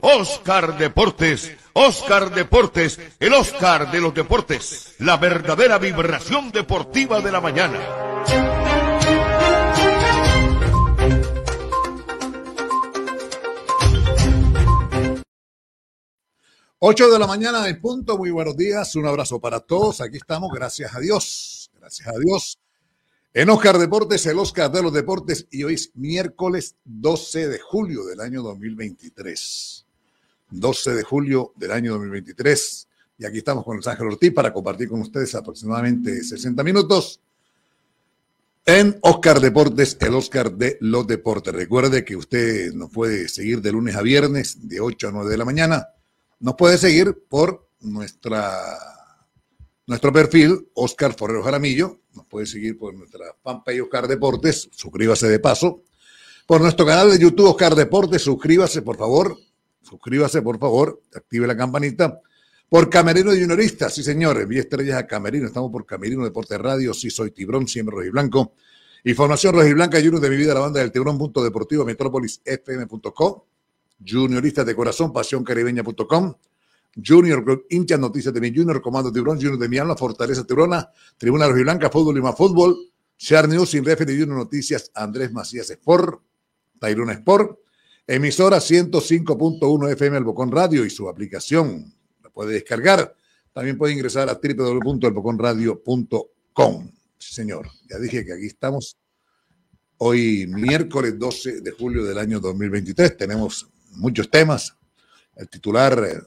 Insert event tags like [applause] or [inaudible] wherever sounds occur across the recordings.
Oscar Deportes, Oscar Deportes, el Oscar de los deportes, la verdadera vibración deportiva de la mañana. Ocho de la mañana de punto, muy buenos días, un abrazo para todos, aquí estamos, gracias a Dios, gracias a Dios. En Oscar Deportes, el Oscar de los Deportes, y hoy es miércoles 12 de julio del año 2023. 12 de julio del año 2023. Y aquí estamos con el Ángel Ortiz para compartir con ustedes aproximadamente 60 minutos en Oscar Deportes, el Oscar de los Deportes. Recuerde que usted nos puede seguir de lunes a viernes, de 8 a 9 de la mañana. Nos puede seguir por nuestra nuestro perfil, Oscar Forrero Jaramillo. Nos puede seguir por nuestra fanpage Oscar Deportes. Suscríbase de paso. Por nuestro canal de YouTube Oscar Deportes. Suscríbase, por favor. Suscríbase, por favor. Active la campanita. Por Camerino de Juniorista, sí señores, vi estrellas a Camerino, estamos por Camerino Deportes Radio, sí soy Tibrón, siempre rojiblanco. Información rojiblanca, Junior de mi vida, la banda del Tibrón, punto deportivo, metrópolis, junioristas de corazón, pasión caribeña.com, Junior Hinchas, Noticias de mi Junior, Comando Tiburón, Junior de mi alma, Fortaleza Tiburona, Tribuna Rojiblanca, Fútbol y Fútbol, Share News, Sin Referee Junior Noticias, Andrés Macías Sport, Tairuna Sport, emisora 105.1 FM El Bocón Radio y su aplicación. La puede descargar. También puede ingresar a www.elboconradio.com. Sí, señor. Ya dije que aquí estamos. Hoy, miércoles 12 de julio del año 2023. Tenemos muchos temas. El titular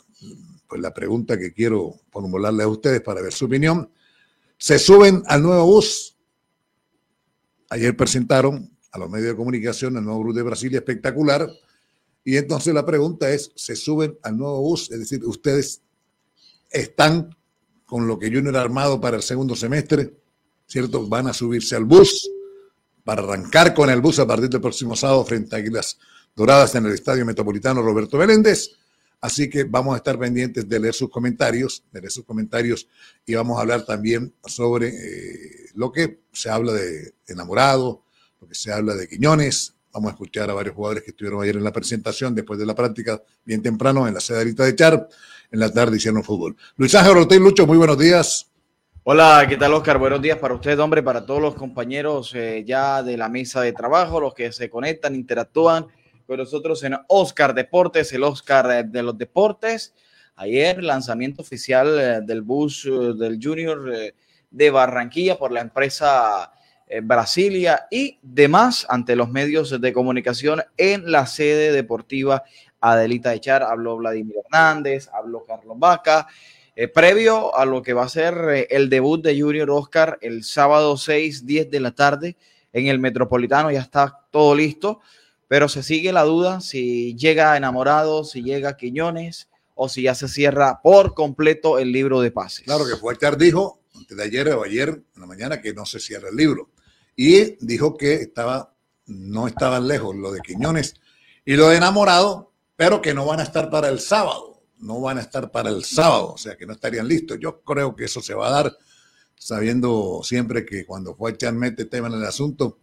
pues la pregunta que quiero formularle a ustedes para ver su opinión. Se suben al nuevo bus. Ayer presentaron a los medios de comunicación el nuevo bus de Brasilia espectacular. Y entonces la pregunta es, ¿se suben al nuevo bus? Es decir, ustedes están con lo que Junior ha armado para el segundo semestre, ¿cierto? Van a subirse al bus para arrancar con el bus a partir del próximo sábado frente a Águilas Doradas en el Estadio Metropolitano Roberto Meléndez. Así que vamos a estar pendientes de leer sus comentarios, leer sus comentarios y vamos a hablar también sobre eh, lo que se habla de enamorado, lo que se habla de Quiñones. Vamos a escuchar a varios jugadores que estuvieron ayer en la presentación, después de la práctica, bien temprano, en la sedadita de Char. En la tarde hicieron fútbol. Luis Ángel Ortiz Lucho, muy buenos días. Hola, ¿qué tal Oscar? Buenos días para usted, hombre, para todos los compañeros eh, ya de la mesa de trabajo, los que se conectan, interactúan con nosotros en Oscar Deportes, el Oscar eh, de los Deportes. Ayer, lanzamiento oficial eh, del bus eh, del Junior de Barranquilla por la empresa Brasilia y demás ante los medios de comunicación en la sede deportiva Adelita Echar. Habló Vladimir Hernández, habló Carlos Vaca. previo a lo que va a ser el debut de Junior Oscar el sábado 6, 10 de la tarde en el Metropolitano, ya está todo listo pero se sigue la duda si llega enamorado, si llega Quiñones o si ya se cierra por completo el libro de pases. Claro que Fuertes dijo antes de ayer o ayer en la mañana que no se cierra el libro y dijo que estaba no estaban lejos lo de Quiñones y lo de enamorado, pero que no van a estar para el sábado, no van a estar para el sábado, o sea que no estarían listos. Yo creo que eso se va a dar sabiendo siempre que cuando Fuertes mete tema en el asunto,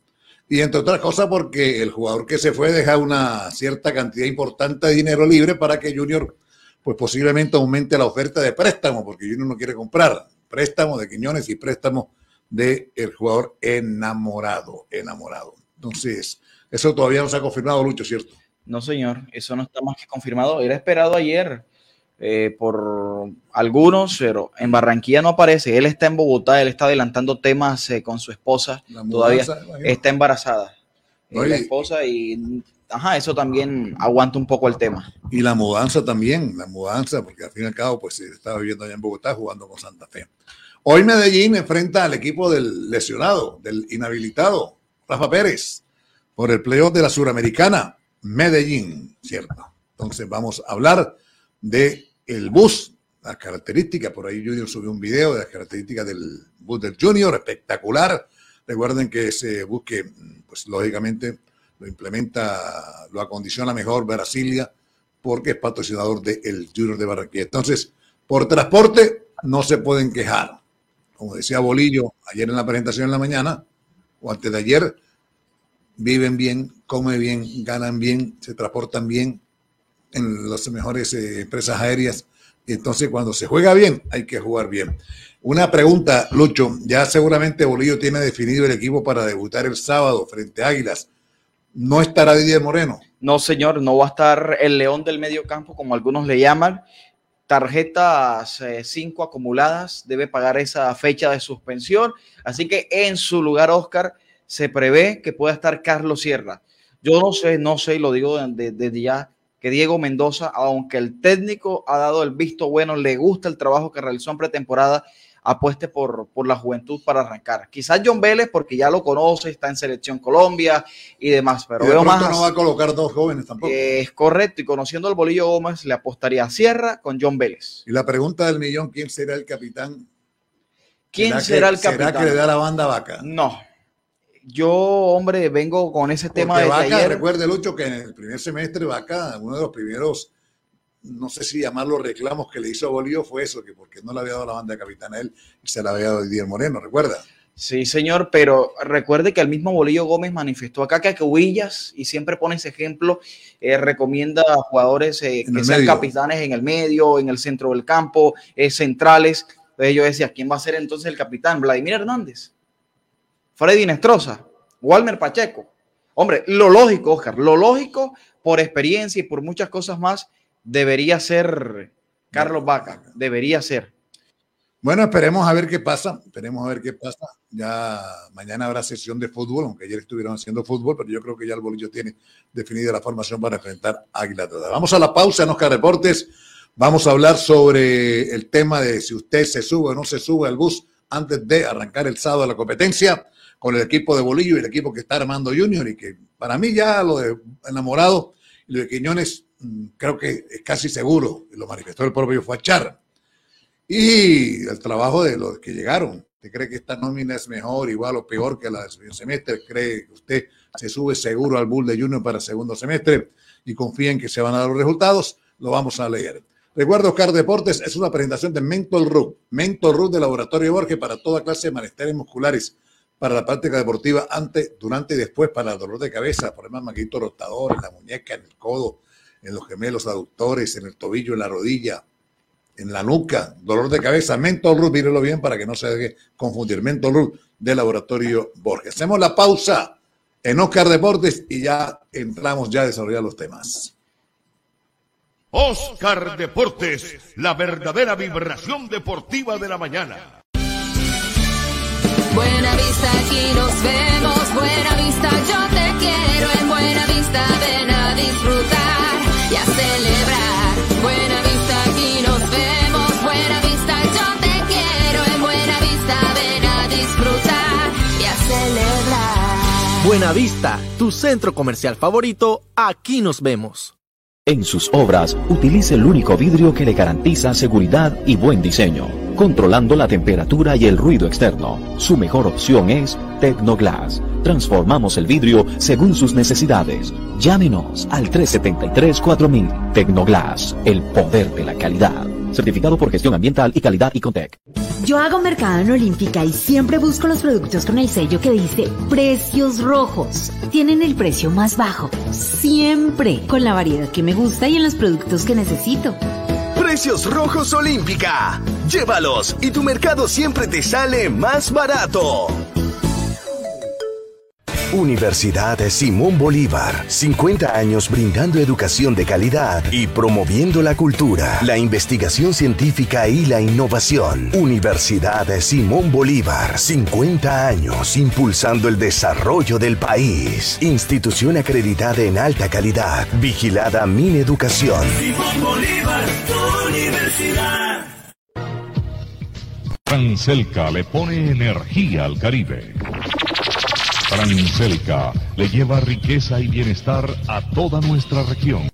y entre otras cosas porque el jugador que se fue deja una cierta cantidad importante de dinero libre para que Junior pues posiblemente aumente la oferta de préstamo, porque Junior no quiere comprar préstamo de Quiñones y préstamo del el jugador enamorado, enamorado. Entonces, eso todavía no se ha confirmado, Lucho, ¿cierto? No, señor, eso no está más que confirmado. Era esperado ayer eh, por algunos, pero en Barranquilla no aparece. Él está en Bogotá, él está adelantando temas eh, con su esposa. Todavía está embarazada. la esposa y ajá, eso también aguanta un poco el tema. Y la mudanza también, la mudanza, porque al fin y al cabo, pues estaba viviendo allá en Bogotá jugando con Santa Fe. Hoy Medellín enfrenta al equipo del lesionado, del inhabilitado, Rafa Pérez, por el playoff de la Suramericana, Medellín, ¿cierto? Entonces vamos a hablar de el bus, las características, por ahí Junior subió un video de las características del bus del Junior, espectacular. Recuerden que ese bus que, pues lógicamente, lo implementa, lo acondiciona mejor Brasilia, porque es patrocinador del Junior de Barranquilla. Entonces, por transporte no se pueden quejar. Como decía Bolillo ayer en la presentación en la mañana, o antes de ayer, viven bien, comen bien, ganan bien, se transportan bien, en las mejores eh, empresas aéreas. Entonces, cuando se juega bien, hay que jugar bien. Una pregunta, Lucho. Ya seguramente Bolillo tiene definido el equipo para debutar el sábado frente a Águilas. ¿No estará Didier Moreno? No, señor, no va a estar el león del medio campo, como algunos le llaman. Tarjetas 5 eh, acumuladas, debe pagar esa fecha de suspensión. Así que en su lugar, Oscar, se prevé que pueda estar Carlos Sierra. Yo no sé, no sé, y lo digo desde ya, que Diego Mendoza, aunque el técnico ha dado el visto bueno, le gusta el trabajo que realizó en pretemporada, apueste por, por la juventud para arrancar. Quizás John Vélez, porque ya lo conoce, está en Selección Colombia y demás, pero veo más. no va a colocar dos jóvenes tampoco. Es correcto, y conociendo al Bolillo Gómez, le apostaría a Sierra con John Vélez. Y la pregunta del millón: ¿quién será el capitán? ¿Quién será el capitán? ¿Será que le da la banda vaca? No. Yo, hombre, vengo con ese tema de Vaca, recuerde, Lucho, que en el primer semestre Vaca, uno de los primeros no sé si llamar los reclamos que le hizo Bolívar fue eso, que porque no le había dado la banda de capitán a él se la había dado Didier Moreno, ¿recuerda? Sí, señor, pero recuerde que el mismo Bolillo Gómez manifestó acá que Huillas, y siempre pone ese ejemplo, eh, recomienda a jugadores eh, que sean capitanes en el medio, en el centro del campo, eh, centrales. Entonces yo decía, ¿quién va a ser entonces el capitán? Vladimir Hernández, Freddy Nestroza, Walmer Pacheco. Hombre, lo lógico, Oscar, lo lógico por experiencia y por muchas cosas más debería ser Carlos Vaca, debería ser. Bueno, esperemos a ver qué pasa, esperemos a ver qué pasa. Ya mañana habrá sesión de fútbol, aunque ayer estuvieron haciendo fútbol, pero yo creo que ya el bolillo tiene definida la formación para enfrentar a Águila Vamos a la pausa en Oscar Deportes. Vamos a hablar sobre el tema de si usted se sube o no se sube al bus antes de arrancar el sábado de la competencia con el equipo de Bolillo y el equipo que está armando Junior y que para mí ya lo de enamorado y lo de Quiñones Mm, creo que es casi seguro, lo manifestó el propio Fachar. Y el trabajo de los que llegaron. ¿Usted cree que esta nómina es mejor, igual o peor que la del semestre? ¿Cree que usted se sube seguro al Bull de Junior para el segundo semestre y confía en que se van a dar los resultados? Lo vamos a leer. Recuerdo, Oscar Deportes es una presentación de Mental Root. Mental Root de Laboratorio Borges para toda clase de malestares musculares, para la práctica deportiva antes, durante y después, para el dolor de cabeza, problemas maquitos rotadores, la muñeca, en el codo, en los gemelos aductores, en el tobillo, en la rodilla, en la nuca, dolor de cabeza, Mental Root, mírelo bien para que no se deje confundir, Mental Root del laboratorio Borges. Hacemos la pausa en Oscar Deportes y ya entramos ya a desarrollar los temas. Oscar Deportes, la verdadera vibración deportiva de la mañana. Buena vista, aquí nos vemos. Buena vista, yo te quiero. En buena vista, ven a disfrutar y a celebrar. Buena vista, aquí nos vemos. Buena vista, yo te quiero. En buena vista, ven a disfrutar y a celebrar. Buena vista, tu centro comercial favorito, aquí nos vemos. En sus obras, utilice el único vidrio que le garantiza seguridad y buen diseño, controlando la temperatura y el ruido externo. Su mejor opción es Tecnoglass. Transformamos el vidrio según sus necesidades. Llámenos al 373-4000. Tecnoglass, el poder de la calidad. Certificado por gestión ambiental y calidad y Contec. Yo hago mercado en Olímpica y siempre busco los productos con el sello que dice precios rojos. Tienen el precio más bajo. Siempre. Con la variedad que me gusta y en los productos que necesito. Precios Rojos Olímpica. Llévalos y tu mercado siempre te sale más barato. Universidad Simón Bolívar. 50 años brindando educación de calidad y promoviendo la cultura, la investigación científica y la innovación. Universidad Simón Bolívar. 50 años impulsando el desarrollo del país. Institución acreditada en alta calidad. Vigilada Min Educación. Simón Bolívar, tu universidad. Transelca le pone energía al Caribe. Transelca le lleva riqueza y bienestar a toda nuestra región.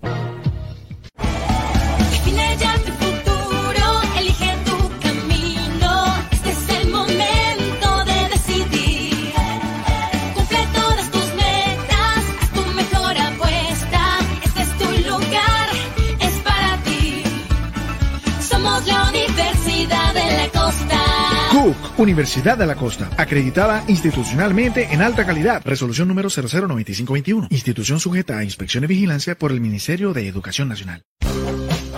Universidad de la Costa. Acreditada institucionalmente en alta calidad. Resolución número 009521. Institución sujeta a inspección y vigilancia por el Ministerio de Educación Nacional.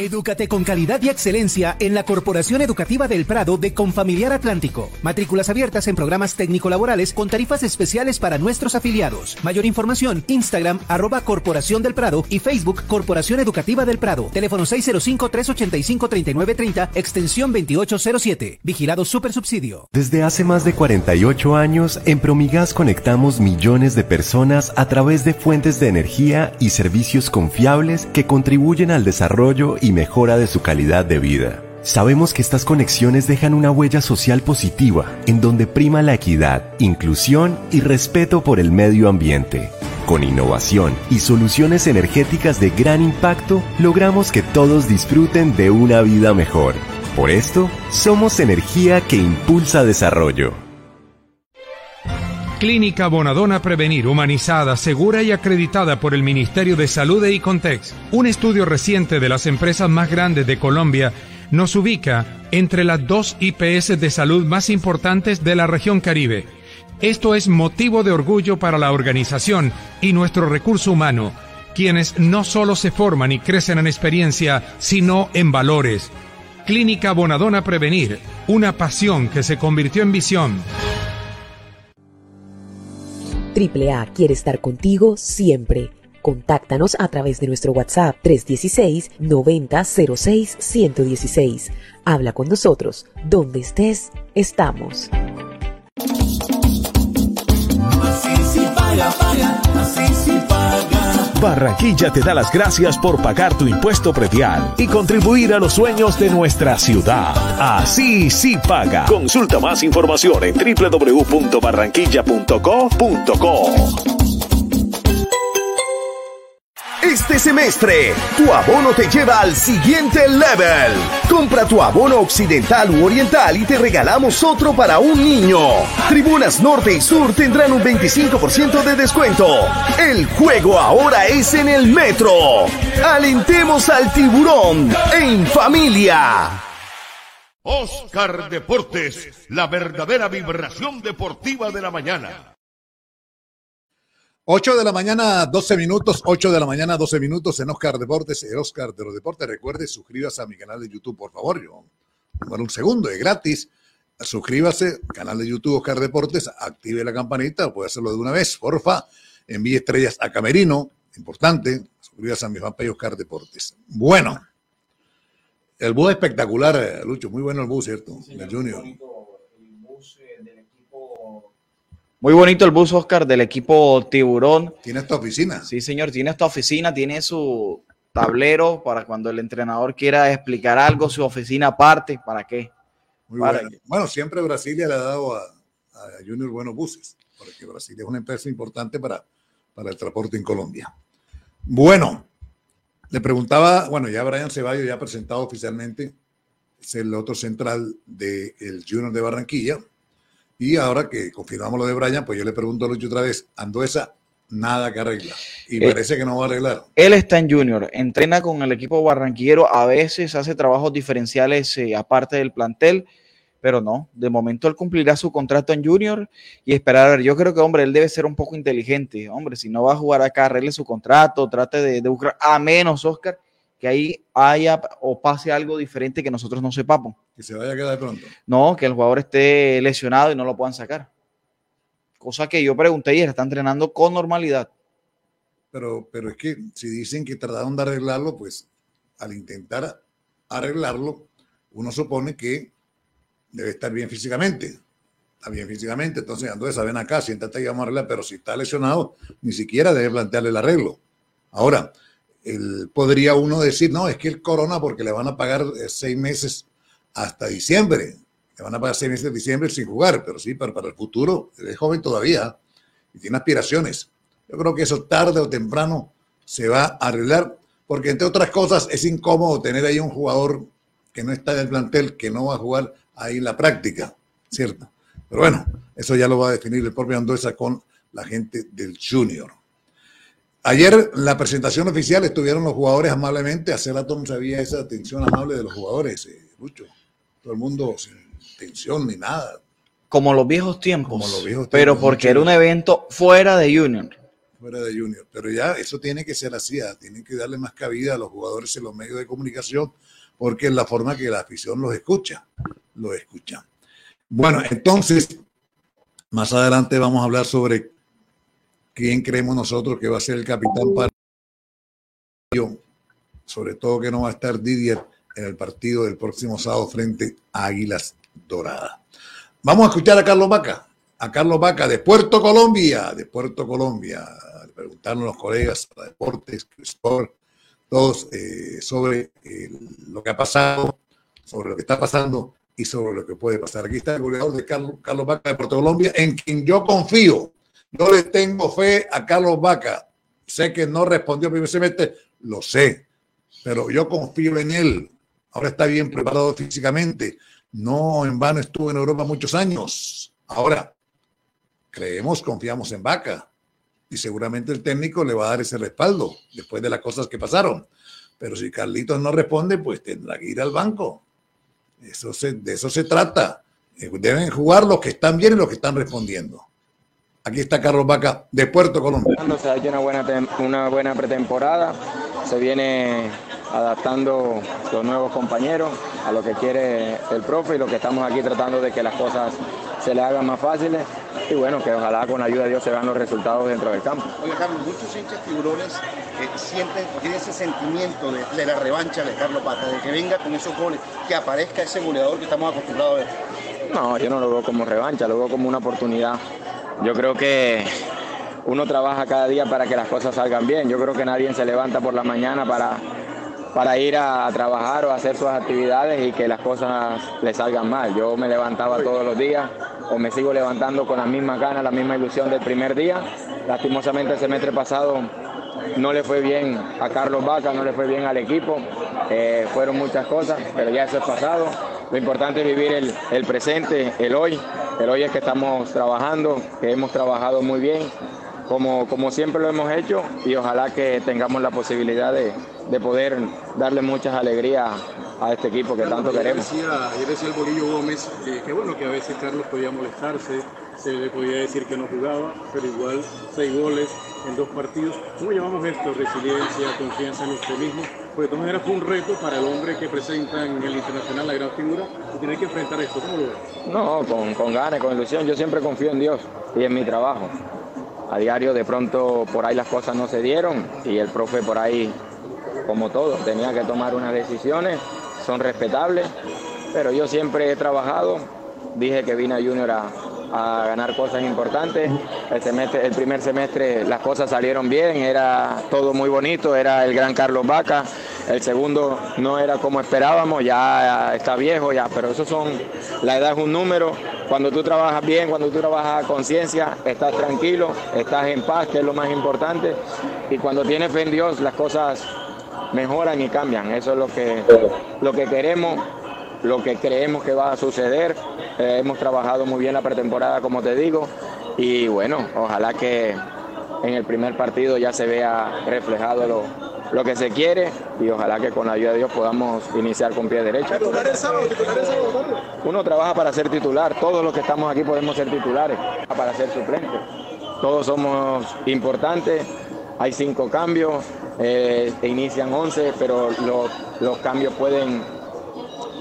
Edúcate con calidad y excelencia en la Corporación Educativa del Prado de Confamiliar Atlántico. Matrículas abiertas en programas técnico-laborales con tarifas especiales para nuestros afiliados. Mayor información, Instagram, arroba Corporación del Prado y Facebook Corporación Educativa del Prado. Teléfono 605-385-3930, extensión 2807. Vigilado Super Subsidio. Desde hace más de 48 años, en Promigas conectamos millones de personas a través de fuentes de energía y servicios confiables que contribuyen al desarrollo y mejora de su calidad de vida. Sabemos que estas conexiones dejan una huella social positiva, en donde prima la equidad, inclusión y respeto por el medio ambiente. Con innovación y soluciones energéticas de gran impacto, logramos que todos disfruten de una vida mejor. Por esto, somos energía que impulsa desarrollo. Clínica Bonadona Prevenir, humanizada, segura y acreditada por el Ministerio de Salud e Icontex. Un estudio reciente de las empresas más grandes de Colombia nos ubica entre las dos IPS de salud más importantes de la región Caribe. Esto es motivo de orgullo para la organización y nuestro recurso humano, quienes no solo se forman y crecen en experiencia, sino en valores. Clínica Bonadona Prevenir, una pasión que se convirtió en visión. AAA quiere estar contigo siempre. Contáctanos a través de nuestro WhatsApp 316-9006-116. Habla con nosotros. Donde estés, estamos. Barranquilla te da las gracias por pagar tu impuesto predial y contribuir a los sueños de nuestra ciudad. Así sí paga. Consulta más información en www.barranquilla.co.co. Este semestre, tu abono te lleva al siguiente level. Compra tu abono occidental u oriental y te regalamos otro para un niño. Tribunas Norte y Sur tendrán un 25% de descuento. El juego ahora es en el metro. Alentemos al tiburón en familia. Oscar Deportes, la verdadera vibración deportiva de la mañana. 8 de la mañana, 12 minutos, 8 de la mañana, 12 minutos en Oscar Deportes, el Oscar de los Deportes. Recuerde, suscríbase a mi canal de YouTube, por favor. Yo, bueno, un segundo, es gratis. Suscríbase, canal de YouTube Oscar Deportes, active la campanita, puede hacerlo de una vez, porfa. Envíe estrellas a Camerino, importante. Suscríbase a mi fanpage Oscar Deportes. Bueno, el bus espectacular, Lucho, muy bueno el bus, ¿cierto? el Junior. Muy bonito el bus Oscar del equipo Tiburón. ¿Tiene esta oficina? Sí, señor, tiene esta oficina, tiene su tablero para cuando el entrenador quiera explicar algo, su oficina aparte, ¿para qué? Muy bueno. bueno, siempre Brasilia le ha dado a, a, Junior buenos buses, porque Brasilia es una empresa importante para, para el transporte en Colombia. Bueno, le preguntaba, bueno, ya Brian Ceballos ya ha presentado oficialmente, es el otro central del de Junior de Barranquilla, y ahora que confirmamos lo de Brian, pues yo le pregunto a Lucho otra vez, Anduesa, nada que arregla. Y Eh, parece que no va a arreglar. Él está en Junior, entrena con el equipo barranquillero, a veces hace trabajos diferenciales eh, aparte del plantel, pero no, de momento él cumplirá su contrato en Junior y esperar a ver. Yo creo que, hombre, él debe ser un poco inteligente. Hombre, si no va a jugar acá, arregle su contrato, trate de, de buscar, a menos, Oscar, que ahí haya o pase algo diferente que nosotros no sepamos. Que se vaya a quedar de pronto. No, que el jugador esté lesionado y no lo puedan sacar. Cosa que yo pregunté y está entrenando con normalidad. Pero, pero es que si dicen que trataron de arreglarlo, pues al intentar arreglarlo, uno supone que debe estar bien físicamente. Está bien físicamente, entonces Anduesa, ven acá, siéntate y vamos a arreglar, pero si está lesionado, ni siquiera debe plantearle el arreglo. Ahora, el, podría uno decir, no, es que el corona porque le van a pagar eh, seis meses hasta diciembre. Le van a pagar seis meses de diciembre sin jugar, pero sí, para, para el futuro, él es joven todavía y tiene aspiraciones. Yo creo que eso tarde o temprano se va a arreglar, porque entre otras cosas es incómodo tener ahí un jugador que no está en el plantel, que no va a jugar ahí en la práctica, ¿cierto? Pero bueno, eso ya lo va a definir el propio Anduesa con la gente del Junior. Ayer en la presentación oficial estuvieron los jugadores amablemente. Hace rato no sabía esa atención amable de los jugadores, eh, Lucho. Todo el mundo sin tensión ni nada. Como los viejos tiempos. Como los viejos pero tiempos, porque mucho. era un evento fuera de Junior. fuera de Junior. Pero ya eso tiene que ser así, ah, tienen que darle más cabida a los jugadores en los medios de comunicación, porque es la forma que la afición los escucha, los escucha. Bueno, entonces, más adelante vamos a hablar sobre quién creemos nosotros que va a ser el capitán para sobre todo que no va a estar Didier en el partido del próximo sábado frente a Águilas Doradas. Vamos a escuchar a Carlos Vaca, a Carlos Vaca de Puerto Colombia, de Puerto Colombia. Preguntaron los colegas a Deportes, Sport, todos eh, sobre eh, lo que ha pasado, sobre lo que está pasando y sobre lo que puede pasar. Aquí está el goleador de Carlos, Carlos Vaca de Puerto Colombia, en quien yo confío. Yo le tengo fe a Carlos Vaca. Sé que no respondió primer semestre, lo sé, pero yo confío en él. Ahora está bien preparado físicamente. No en vano estuvo en Europa muchos años. Ahora, creemos, confiamos en Vaca. Y seguramente el técnico le va a dar ese respaldo después de las cosas que pasaron. Pero si Carlitos no responde, pues tendrá que ir al banco. Eso se- de eso se trata. Eh, Deben jugar los que están bien y los que están respondiendo. Aquí está Carlos Vaca de Puerto Colombia. Se ha hecho una buena, tem- una buena pretemporada, se viene adaptando los nuevos compañeros a lo que quiere el profe y lo que estamos aquí tratando de que las cosas se le hagan más fáciles y bueno, que ojalá con la ayuda de Dios se vean los resultados dentro del campo. Oiga, Carlos, muchos hinchas tiburones eh, sienten, tienen ese sentimiento de, de la revancha de Carlos Pata, de que venga con esos goles, que aparezca ese goleador que estamos acostumbrados a ver. No, yo no lo veo como revancha, lo veo como una oportunidad. Yo creo que uno trabaja cada día para que las cosas salgan bien. Yo creo que nadie se levanta por la mañana para, para ir a, trabajar o a hacer sus actividades y que las cosas le salgan mal. Yo me levantaba todos los días o me sigo levantando con la misma ganas, la misma ilusión del primer día. Lastimosamente el semestre pasado no le fue bien a Carlos Vaca, no le fue bien al equipo. Eh, fueron muchas cosas, pero ya eso es pasado. Lo importante es vivir el, el presente, el hoy. El hoy es que estamos trabajando, que hemos trabajado muy bien, como, como siempre lo hemos hecho, y ojalá que tengamos la posibilidad de, de poder darle muchas alegrías a este equipo que tanto Ayer queremos. Decía, ayer decía el Bolillo Gómez que, que bueno, que a veces Carlos podía molestarse, se le podía decir que no jugaba, pero igual seis goles en dos partidos. ¿Cómo llamamos esto? Resiliencia, confianza en usted mismo. Porque de todas maneras fue un reto para el hombre que presenta en el internacional la gran figura y tiene que enfrentar esto. ¿Cómo lo ve? No, con, con ganas, con ilusión. Yo siempre confío en Dios y en mi trabajo. A diario de pronto por ahí las cosas no se dieron y el profe por ahí, como todo, tenía que tomar unas decisiones, son respetables, pero yo siempre he trabajado, dije que vine a Junior a, a ganar cosas importantes. El, primer semestre las cosas salieron bien, era todo muy bonito, era el gran Carlos Vaca. El segundo no era como esperábamos, ya está viejo, ya, pero eso son, la edad es un número. Cuando tú trabajas bien, cuando tú trabajas a conciencia, estás tranquilo, estás en paz, que es lo más importante. Y cuando tienes fe en Dios, las cosas mejoran y cambian. Eso es lo que, lo que queremos, lo que creemos que va a suceder. Eh, hemos trabajado muy bien la pretemporada, como te digo, y bueno, ojalá que en el primer partido ya se vea reflejado lo, lo que se quiere y ojalá que con la ayuda de Dios podamos iniciar con pie derecho. Uno trabaja para ser titular, todos los que estamos aquí podemos ser titulares, para ser suplentes. Todos somos importantes, hay cinco cambios, eh, inician 11, pero los, los cambios pueden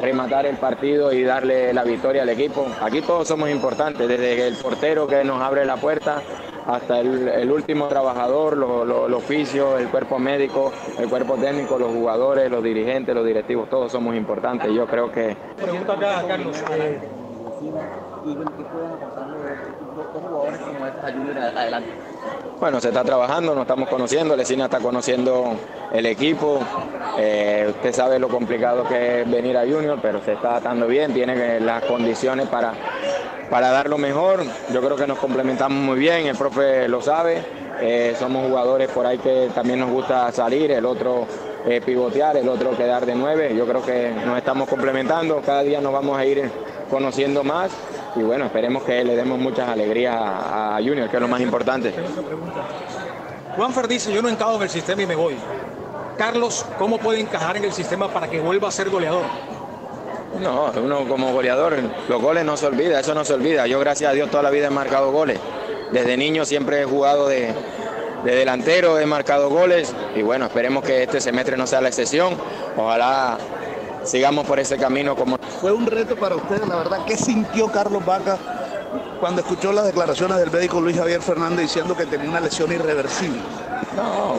rematar el partido y darle la victoria al equipo. Aquí todos somos importantes, desde el portero que nos abre la puerta hasta el, el último trabajador, lo- lo- el oficio, el cuerpo médico, el cuerpo técnico, los jugadores, los dirigentes, los directivos, todos somos importantes. Yo creo que Pregunta acá, Carlos. eh, jugadores como estos ayuden adelante. Bueno, se está trabajando, nos estamos conociendo, Lesina está conociendo el equipo. Eh, usted sabe lo complicado que es venir a Junior, pero se está adaptando bien, tiene las condiciones para, para dar lo mejor. Yo creo que nos complementamos muy bien, el profe lo sabe Eh, somos jugadores por ahí que también nos gusta salir, el otro eh, pivotear, el otro quedar de nueve. Yo creo que nos estamos complementando, cada día nos vamos a ir conociendo más y bueno, esperemos que le demos muchas alegrías a, a Junior, que es lo más importante. Juanfer dice, yo no encajo en el sistema y me voy. Carlos, ¿cómo puede encajar en el sistema para que vuelva a ser goleador? No, uno como goleador, los goles no se olvida, eso no se olvida. Yo gracias a Dios toda la vida he marcado goles. Desde niño siempre he jugado de, de delantero, he marcado goles y bueno, esperemos que este semestre no sea la excepción. Ojalá sigamos por ese camino como... Fue un reto para ustedes, la verdad. ¿Qué sintió Carlos Vaca cuando escuchó las declaraciones del médico Luis Javier Fernández diciendo que tenía una lesión irreversible? No,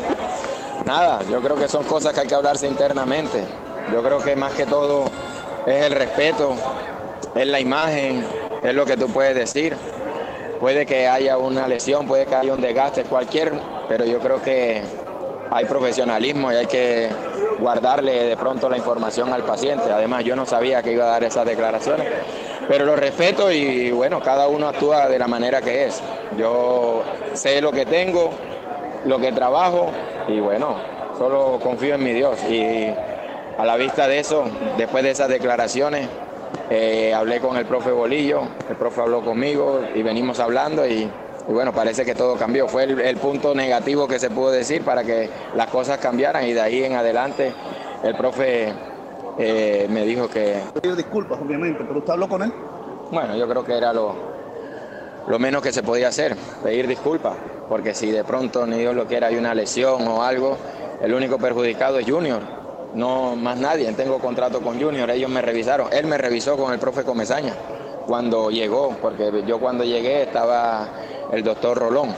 nada, yo creo que son cosas que hay que hablarse internamente. Yo creo que más que todo es el respeto, es la imagen, es lo que tú puedes decir. Puede que haya una lesión, puede que haya un desgaste, cualquier, pero yo creo que hay profesionalismo y hay que guardarle de pronto la información al paciente. Además, yo no sabía que iba a dar esas declaraciones, pero lo respeto y bueno, cada uno actúa de la manera que es. Yo sé lo que tengo, lo que trabajo y bueno, solo confío en mi Dios. Y a la vista de eso, después de esas declaraciones, eh, hablé con el profe Bolillo, el profe habló conmigo y venimos hablando y, y bueno, parece que todo cambió. Fue el, el, punto negativo que se pudo decir para que las cosas cambiaran y de ahí en adelante el profe eh, me dijo que... Disculpas, obviamente, pero usted habló con él. Bueno, yo creo que era lo, lo menos que se podía hacer, pedir disculpas, porque si de pronto, ni Dios lo quiera, hay una lesión o algo, el único perjudicado es Junior, no más nadie. Tengo contrato con Junior, ellos me revisaron. Él me revisó con el profe Comezaña cuando llegó, porque yo cuando llegué estaba el doctor Rolón.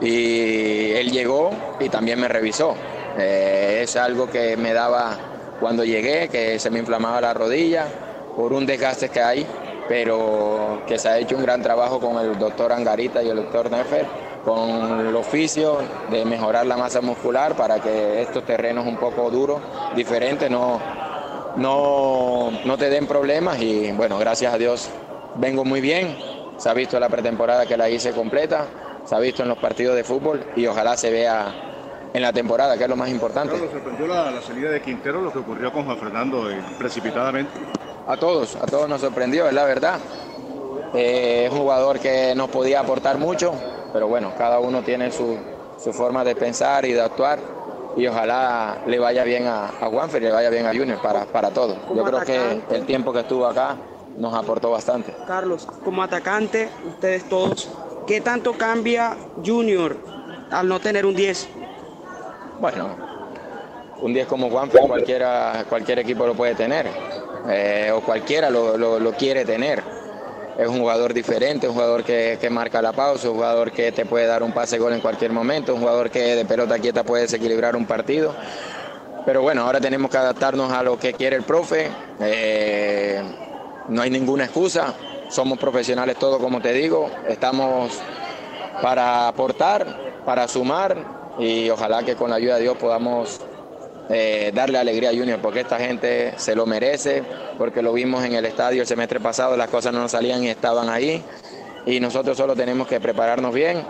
Y él llegó y también me revisó. Eh, es algo que me daba cuando llegué, que se me inflamaba la rodilla por un desgaste que hay, pero que se ha hecho un gran trabajo con el doctor Angarita y el doctor Nefer con el oficio de mejorar la masa muscular para que estos terrenos un poco duros, diferentes, no, no, no te den problemas y bueno, gracias a Dios vengo muy bien, se ha visto la pretemporada que la hice completa, se ha visto en los partidos de fútbol y ojalá se vea en la temporada, que es lo más importante. ¿Lo sorprendió la, la, salida de Quintero, lo que ocurrió con Juan Fernando eh, precipitadamente? A todos, a todos nos sorprendió, es la verdad. Eh, es un jugador que nos podía aportar mucho, pero bueno, cada uno tiene su, su, forma de pensar y de actuar y ojalá le vaya bien a, a Juanfer y le vaya bien a Junior para, para todo. Yo creo que el tiempo que estuvo acá nos aportó bastante. Carlos, como atacante, ustedes todos, ¿qué tanto cambia Junior al no tener un 10? Bueno, un 10 como Juanfer cualquiera, cualquier equipo lo puede tener, eh, o cualquiera lo, lo, lo quiere tener es un jugador diferente, un jugador que, que, marca la pausa, un jugador que te puede dar un pase gol en cualquier momento, un jugador que de pelota quieta puede desequilibrar un partido. Pero bueno, ahora tenemos que adaptarnos a lo que quiere el profe. Eh, no hay ninguna excusa, somos profesionales todos, como te digo. Estamos para aportar, para sumar y ojalá que con la ayuda de Dios podamos eh, darle alegría a Junior, porque esta gente se lo merece, porque lo vimos en el estadio el semestre pasado, las cosas no nos salían y estaban ahí, y nosotros solo tenemos que prepararnos bien.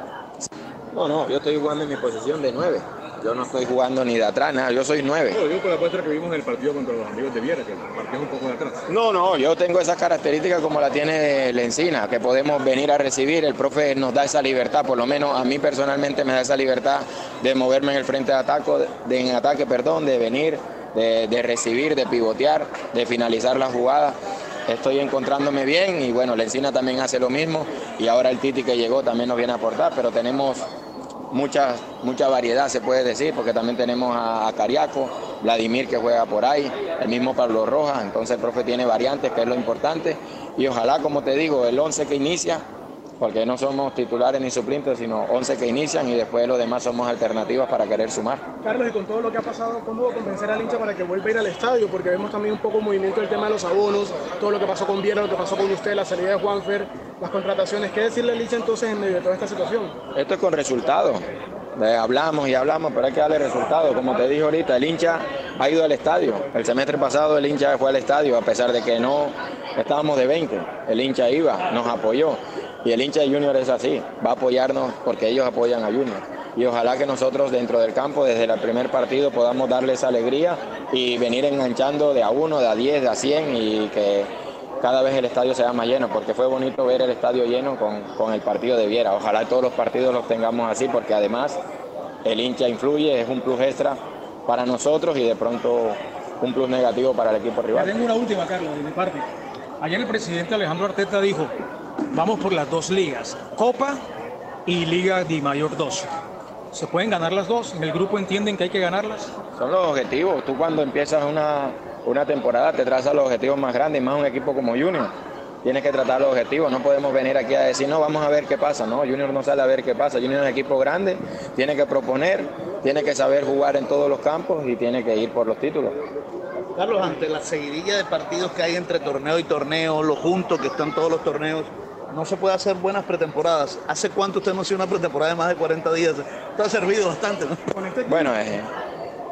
No, no, yo estoy jugando en mi posición de nueve. Yo no estoy jugando ni de atrás, nada, yo soy nueve. No, yo por la muestra que vimos en el partido contra los amigos de Viera, que partió un poco de atrás. No, no, yo tengo esas características como la tiene Lencina, que podemos venir a recibir, el profe nos da esa libertad, por lo menos a mí personalmente me da esa libertad de moverme en el frente de ataque, de, en ataque, perdón, de venir, de, de recibir, de pivotear, de finalizar la jugada estoy encontrándome bien y bueno, Lencina también hace lo mismo y ahora el Titi que llegó también nos viene a aportar, pero tenemos mucha, mucha variedad se puede decir, porque también tenemos a, a Cariaco, Vladimir que juega por ahí, el mismo Pablo Rojas, entonces el profe tiene variantes, que es lo importante, y ojalá, como te digo, el 11 que inicia, porque no somos titulares ni suplentes, sino 11 que inician y después los demás somos alternativas para querer sumar. Carlos, y con todo lo que ha pasado, ¿cómo convencer al hincha para que vuelva a ir al estadio? Porque vemos también un poco movimiento del tema de los abonos, todo lo que pasó con Viera, lo que pasó con usted, la salida de Juanfer, las contrataciones. ¿Qué decirle al hincha entonces en medio de toda esta situación? Esto es con resultados. Eh, hablamos y hablamos, pero hay que darle resultados. Como te dije ahorita, el hincha ha ido al estadio. El semestre pasado el hincha fue al estadio, a pesar de que no estábamos de 20. El hincha iba, nos apoyó. Y el hincha de Junior es así, va a apoyarnos porque ellos apoyan a Junior. Y ojalá que nosotros dentro del campo, desde el primer partido, podamos darles alegría y venir enganchando de a uno, de a diez, de a cien y que cada vez el estadio sea más lleno, porque fue bonito ver el estadio lleno con, con el partido de Viera. Ojalá todos los partidos los tengamos así, porque además el hincha influye, es un plus extra para nosotros y de pronto un plus negativo para el equipo rival. Tengo una última, Carlos, de mi parte. Ayer el presidente Alejandro Arteta dijo, vamos por las dos ligas, Copa y Liga de Mayor 2. ¿Se pueden ganar las dos? ¿En el grupo entienden que hay que ganarlas? Son los objetivos. Tú cuando empiezas una, una temporada te trazas los objetivos más grandes, y más un equipo como Junior. Tienes que tratar los objetivos, no podemos venir aquí a decir, no, vamos a ver qué pasa. No, Junior no sale a ver qué pasa. Junior es un equipo grande, tiene que proponer, tiene que saber jugar en todos los campos y tiene que ir por los títulos. Carlos, ante la seguidilla de partidos que hay entre torneo y torneo, lo juntos que están todos los torneos, no se puede hacer buenas pretemporadas. ¿Hace cuánto usted no hace una pretemporada de más de 40 días? Esto ha servido bastante, ¿no? Bueno, eh,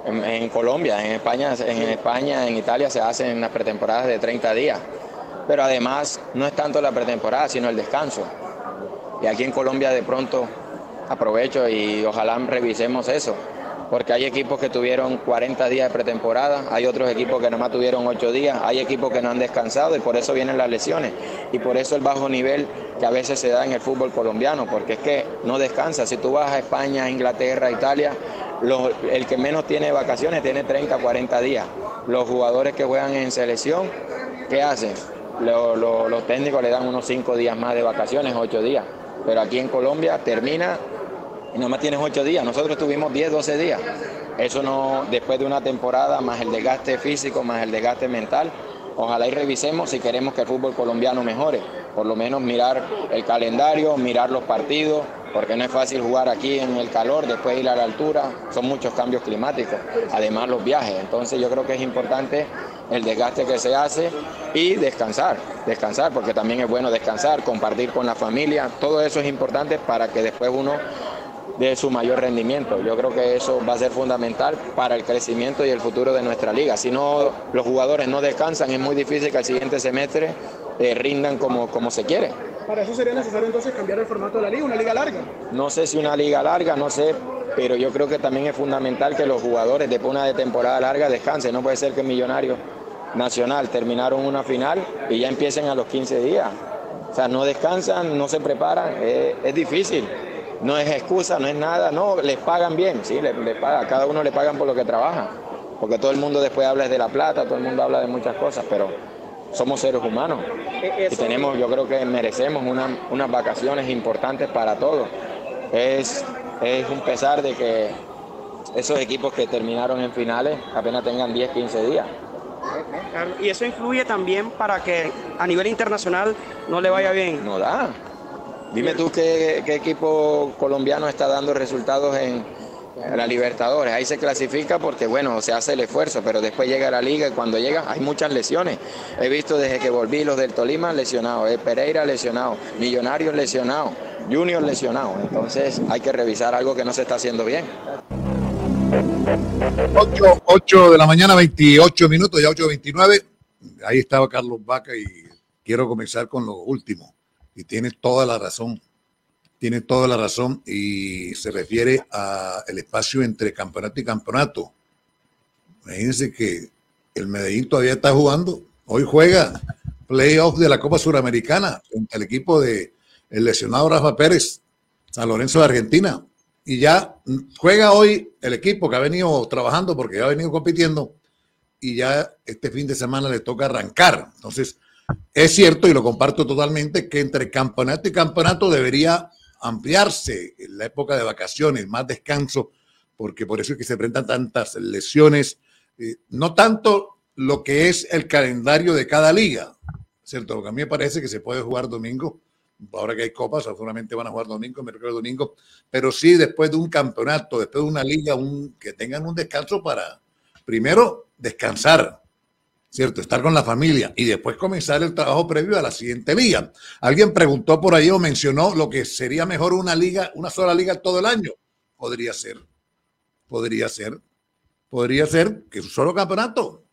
en, en Colombia, en España, en España, en Italia se hacen unas pretemporadas de 30 días. Pero además no es tanto la pretemporada, sino el descanso. Y aquí en Colombia de pronto aprovecho y ojalá revisemos eso. Porque hay equipos que tuvieron 40 días de pretemporada, hay otros equipos que nomás tuvieron 8 días, hay equipos que no han descansado y por eso vienen las lesiones. Y por eso el bajo nivel que a veces se da en el fútbol colombiano, porque es que no descansa. Si tú vas a España, Inglaterra, Italia, el que menos tiene vacaciones tiene 30, 40 días. Los jugadores que juegan en selección, ¿qué hacen? Lo- lo- los técnicos le dan unos 5 días más de vacaciones, 8 días. Pero aquí en Colombia termina y nomás tienes 8 días. Nosotros tuvimos 10, 12 días. Eso no, después de una temporada, más el desgaste físico, más el desgaste mental, ojalá y revisemos si queremos que el fútbol colombiano mejore. Por lo menos mirar el calendario, mirar los partidos, porque no es fácil jugar aquí en el calor, después ir a la altura, son muchos cambios climáticos, además los viajes. Entonces yo creo que es importante el desgaste que se hace y descansar, descansar, porque también es bueno descansar, compartir con la familia, todo eso es importante para que después uno de su mayor rendimiento. Yo creo que eso va a ser fundamental para el crecimiento y el futuro de nuestra liga. Si no, los jugadores no descansan, es muy difícil que el siguiente semestre eh, rindan como, como se quiere. Para eso sería necesario entonces cambiar el formato de la liga, una liga larga. No sé si una liga larga, no sé, pero yo creo que también es fundamental que los jugadores después de una temporada larga descansen. No puede ser que Millonarios Nacional terminaron una final y ya empiecen a los 15 días. O sea, no descansan, no se preparan, es, es difícil. No es excusa, no es nada, no, les pagan bien, sí, les, les pagan, a cada uno le pagan por lo que trabaja. Porque todo el mundo después habla de la plata, todo el mundo habla de muchas cosas, pero somos seres humanos. Y tenemos, yo creo que merecemos una- unas vacaciones importantes para todos. Es, es un pesar de que esos equipos que terminaron en finales apenas tengan 10, 15 días. Y eso influye también para que a nivel internacional no le vaya bien. No da. Dime tú qué, equipo colombiano está dando resultados en la Libertadores. Ahí se clasifica porque, bueno, se hace el esfuerzo, pero después llega la liga y cuando llega hay muchas lesiones. He visto desde que volví los del Tolima lesionados, eh, Pereira lesionado, Millonarios lesionados, Junior lesionado. Entonces hay que revisar algo que no se está haciendo bien. 8, 8 de la mañana, 28 minutos, ya 8.29. Ahí estaba Carlos Vaca y quiero comenzar con lo último. Y tiene toda la razón. Tiene toda la razón y se refiere a el espacio entre campeonato y campeonato. Imagínense que el Medellín todavía está jugando. Hoy juega playoff de la Copa Suramericana frente al equipo de lesionado Rafa Pérez, San Lorenzo de Argentina. Y ya juega hoy el equipo que ha venido trabajando porque ya ha venido compitiendo y ya este fin de semana le toca arrancar. Entonces, es cierto y lo comparto totalmente que entre campeonato y campeonato debería ampliarse la época de vacaciones, más descanso, porque por eso es que se enfrentan tantas lesiones, eh, no tanto lo que es el calendario de cada liga, ¿cierto? A mí me parece que se puede jugar domingo, ahora que hay copas, seguramente van a jugar domingo, miércoles, domingo, pero sí después de un campeonato, después de una liga, un, que tengan un descanso para, primero, descansar, ¿cierto? Estar con la familia y después comenzar el trabajo previo a la siguiente liga. Alguien preguntó por ahí o mencionó lo que sería mejor una liga, una sola liga todo el año. Podría ser, podría ser, podría ser que un solo campeonato.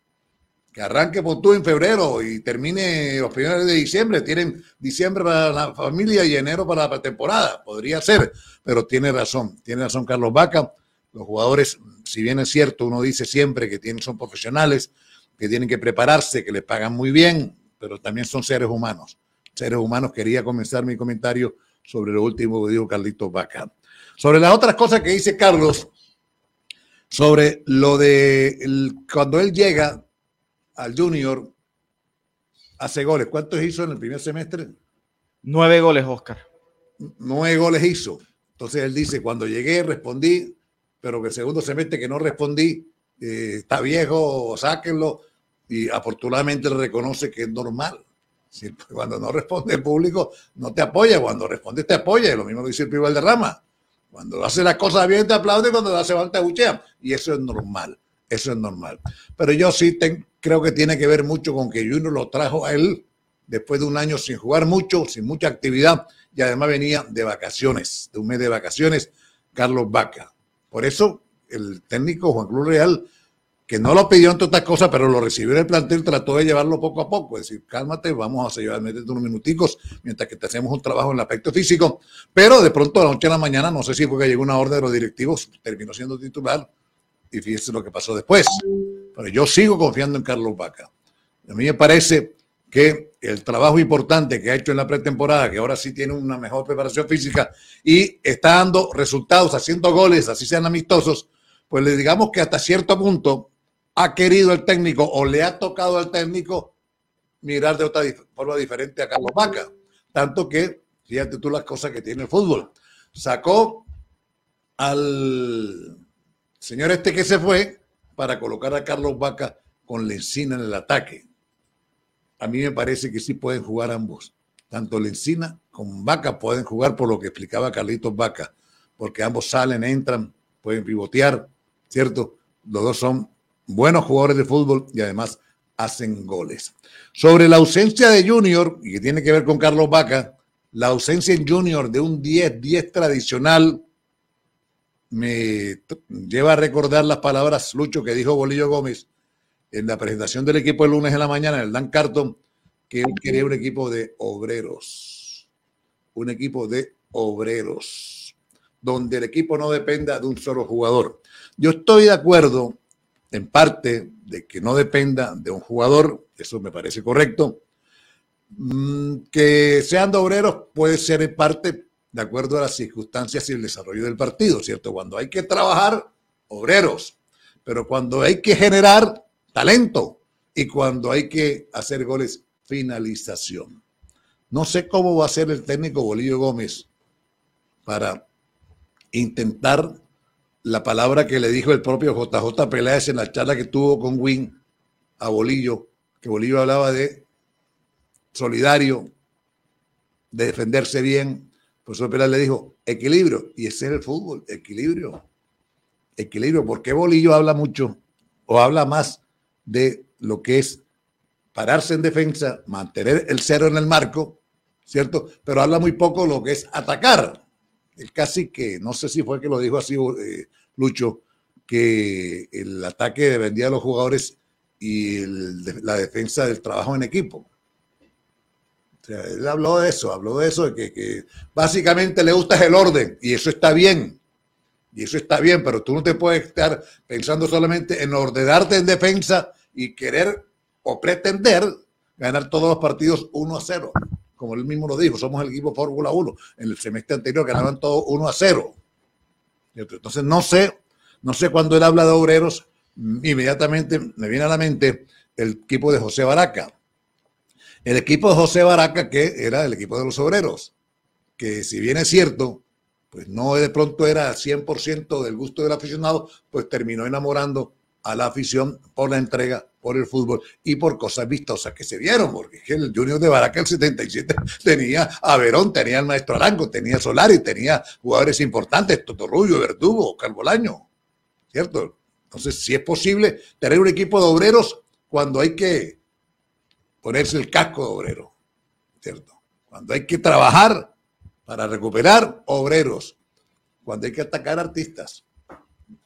que arranque por tú en febrero y termine los primeros de diciembre. Tienen diciembre para la familia y enero para la temporada. Podría ser, pero tiene razón. Tiene razón Carlos Vaca. Los jugadores, si bien es cierto, uno dice siempre que tienen, son profesionales, que tienen que prepararse, que les pagan muy bien, pero también son seres humanos. Seres humanos. Quería comenzar mi comentario sobre lo último que dijo Carlitos Vaca. Sobre las otras cosas que dice Carlos, sobre lo de el- cuando él llega al Junior, hace goles. ¿Cuántos hizo en el primer semestre? Nueve goles, Oscar. Nueve goles hizo. Entonces él dice, cuando llegué respondí, pero que el segundo semestre que no respondí, eh, está viejo, sáquenlo. Y afortunadamente reconoce que es normal. Si- Cuando no responde el público, no te apoya. Cuando responde, te apoya. Lo mismo dice el Pivo Valderrama. Cuando hace las cosas bien, te aplaude. Cuando las hace mal, te abuchea. Y eso es normal. Eso es normal. Pero yo sí ten- creo que tiene que ver mucho con que Junior lo trajo a él después de un año sin jugar mucho, sin mucha actividad. Y además venía de vacaciones, de un mes de vacaciones, Carlos Vaca. Por eso el técnico Juan Cruz Real que no lo pidió entre otras cosas, pero lo recibió en el plantel, trató de llevarlo poco a poco, es decir, cálmate, vamos a llevar, métete unos minuticos mientras que te hacemos un trabajo en el aspecto físico, pero de pronto a la noche a la mañana, no sé si fue que llegó una orden de los directivos, terminó siendo titular y fíjese lo que pasó después. Pero yo sigo confiando en Carlos Vaca. A mí me parece que el trabajo importante que ha hecho en la pretemporada, que ahora sí tiene una mejor preparación física y está dando resultados, haciendo goles, así sean amistosos, pues le digamos que hasta cierto punto ha querido el técnico o le ha tocado al técnico mirar de otra forma diferente a Carlos Vaca. Tanto que, fíjate tú las cosas que tiene el fútbol. Sacó al señor este que se fue para colocar a Carlos Vaca con Lencina en el ataque. A mí me parece que sí pueden jugar ambos. Tanto Lencina como Vaca pueden jugar por lo que explicaba Carlitos Vaca, porque ambos salen, entran, pueden pivotear, ¿cierto? Los dos son buenos jugadores de fútbol y además hacen goles. Sobre la ausencia de Junior, y que tiene que ver con Carlos Vaca, la ausencia en Junior de un 10-10 tradicional me lleva a recordar las palabras, Lucho, que dijo Bolillo Gómez en la presentación del equipo el lunes en la mañana, en el Dan Carton, que él quería un equipo de obreros. Un equipo de obreros, donde el equipo no dependa de un solo jugador. Yo estoy de acuerdo, en parte, de que no dependa de un jugador, eso me parece correcto. Mm, Que sean obreros puede ser en parte de acuerdo a las circunstancias y el desarrollo del partido, ¿cierto? Cuando hay que trabajar, obreros, pero cuando hay que generar talento y cuando hay que hacer goles, finalización. No sé cómo va a ser el técnico Bolillo Gómez para intentar la palabra que le dijo el propio JJ Peláez en la charla que tuvo con Win a Bolillo, que Bolillo hablaba de solidario, de defenderse bien. El profesor Peláez le dijo equilibrio, y ese es el fútbol, equilibrio. Equilibrio, porque Bolillo habla mucho o habla más de lo que es pararse en defensa, mantener el cero en el marco, ¿cierto? Pero habla muy poco lo que es atacar. Él casi que, no sé si fue que lo dijo así eh, Lucho, que el ataque dependía de los jugadores y el la defensa del trabajo en equipo. O sea, él habló de eso, habló de eso, de que, que básicamente le gusta el orden y eso está bien. Y eso está bien, pero tú no te puedes estar pensando solamente en ordenarte en defensa y querer o pretender ganar todos los partidos 1 a 0. Como él mismo lo dijo, somos el equipo Fórmula 1. En el semestre anterior ganaban todos 1 a 0. Entonces no sé, no sé cuando él habla de obreros, inmediatamente me viene a la mente el equipo de José Baraca. El equipo de José Baraca, que era el equipo de los obreros, que si bien es cierto, pues no de pronto era 100% del gusto del aficionado, pues terminó enamorando a la afición por la entrega, por el fútbol y por cosas vistosas que se vieron, porque el Junior de Baraca el 77 tenía a Verón, tenía al Maestro Arango, tenía Solari, tenía jugadores importantes, Totorrullo, Verdugo, Calvolaño, ¿cierto? Entonces, si es posible tener un equipo de obreros cuando hay que ponerse el casco de obrero, ¿cierto? Cuando hay que trabajar para recuperar obreros, cuando hay que atacar artistas.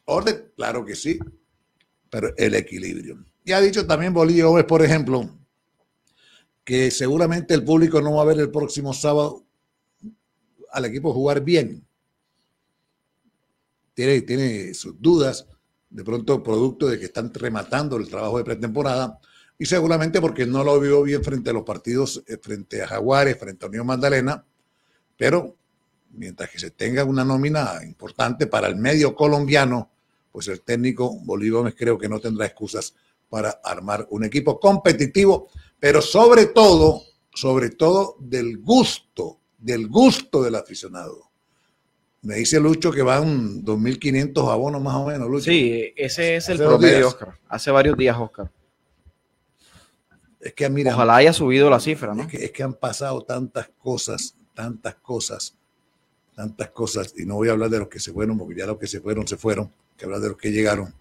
Orden, claro que sí, pero el equilibrio. Y ha dicho también Bolillo Gómez, por ejemplo, que seguramente el público no va a ver el próximo sábado al equipo jugar bien. Tiene, tiene sus dudas, de pronto producto de que están rematando el trabajo de pretemporada y seguramente porque no lo vio bien frente a los partidos, eh, frente a Jaguares, frente a Unión Magdalena, pero mientras que se tenga una nómina importante para el medio colombiano, pues el técnico Bolívar creo que no tendrá excusas para armar un equipo competitivo, pero sobre todo, sobre todo del gusto, del gusto del aficionado. Me dice Lucho que van 2.500 abonos más o menos, Lucho. Sí, ese es el promedio. Oscar. Hace varios días, Oscar. Es que mira, Ojalá haya subido la cifra, ¿no? Es que, es que han pasado tantas cosas, tantas cosas, tantas cosas, y no voy a hablar de los que se fueron, porque ya los que se fueron, se fueron, que hablar de los que llegaron,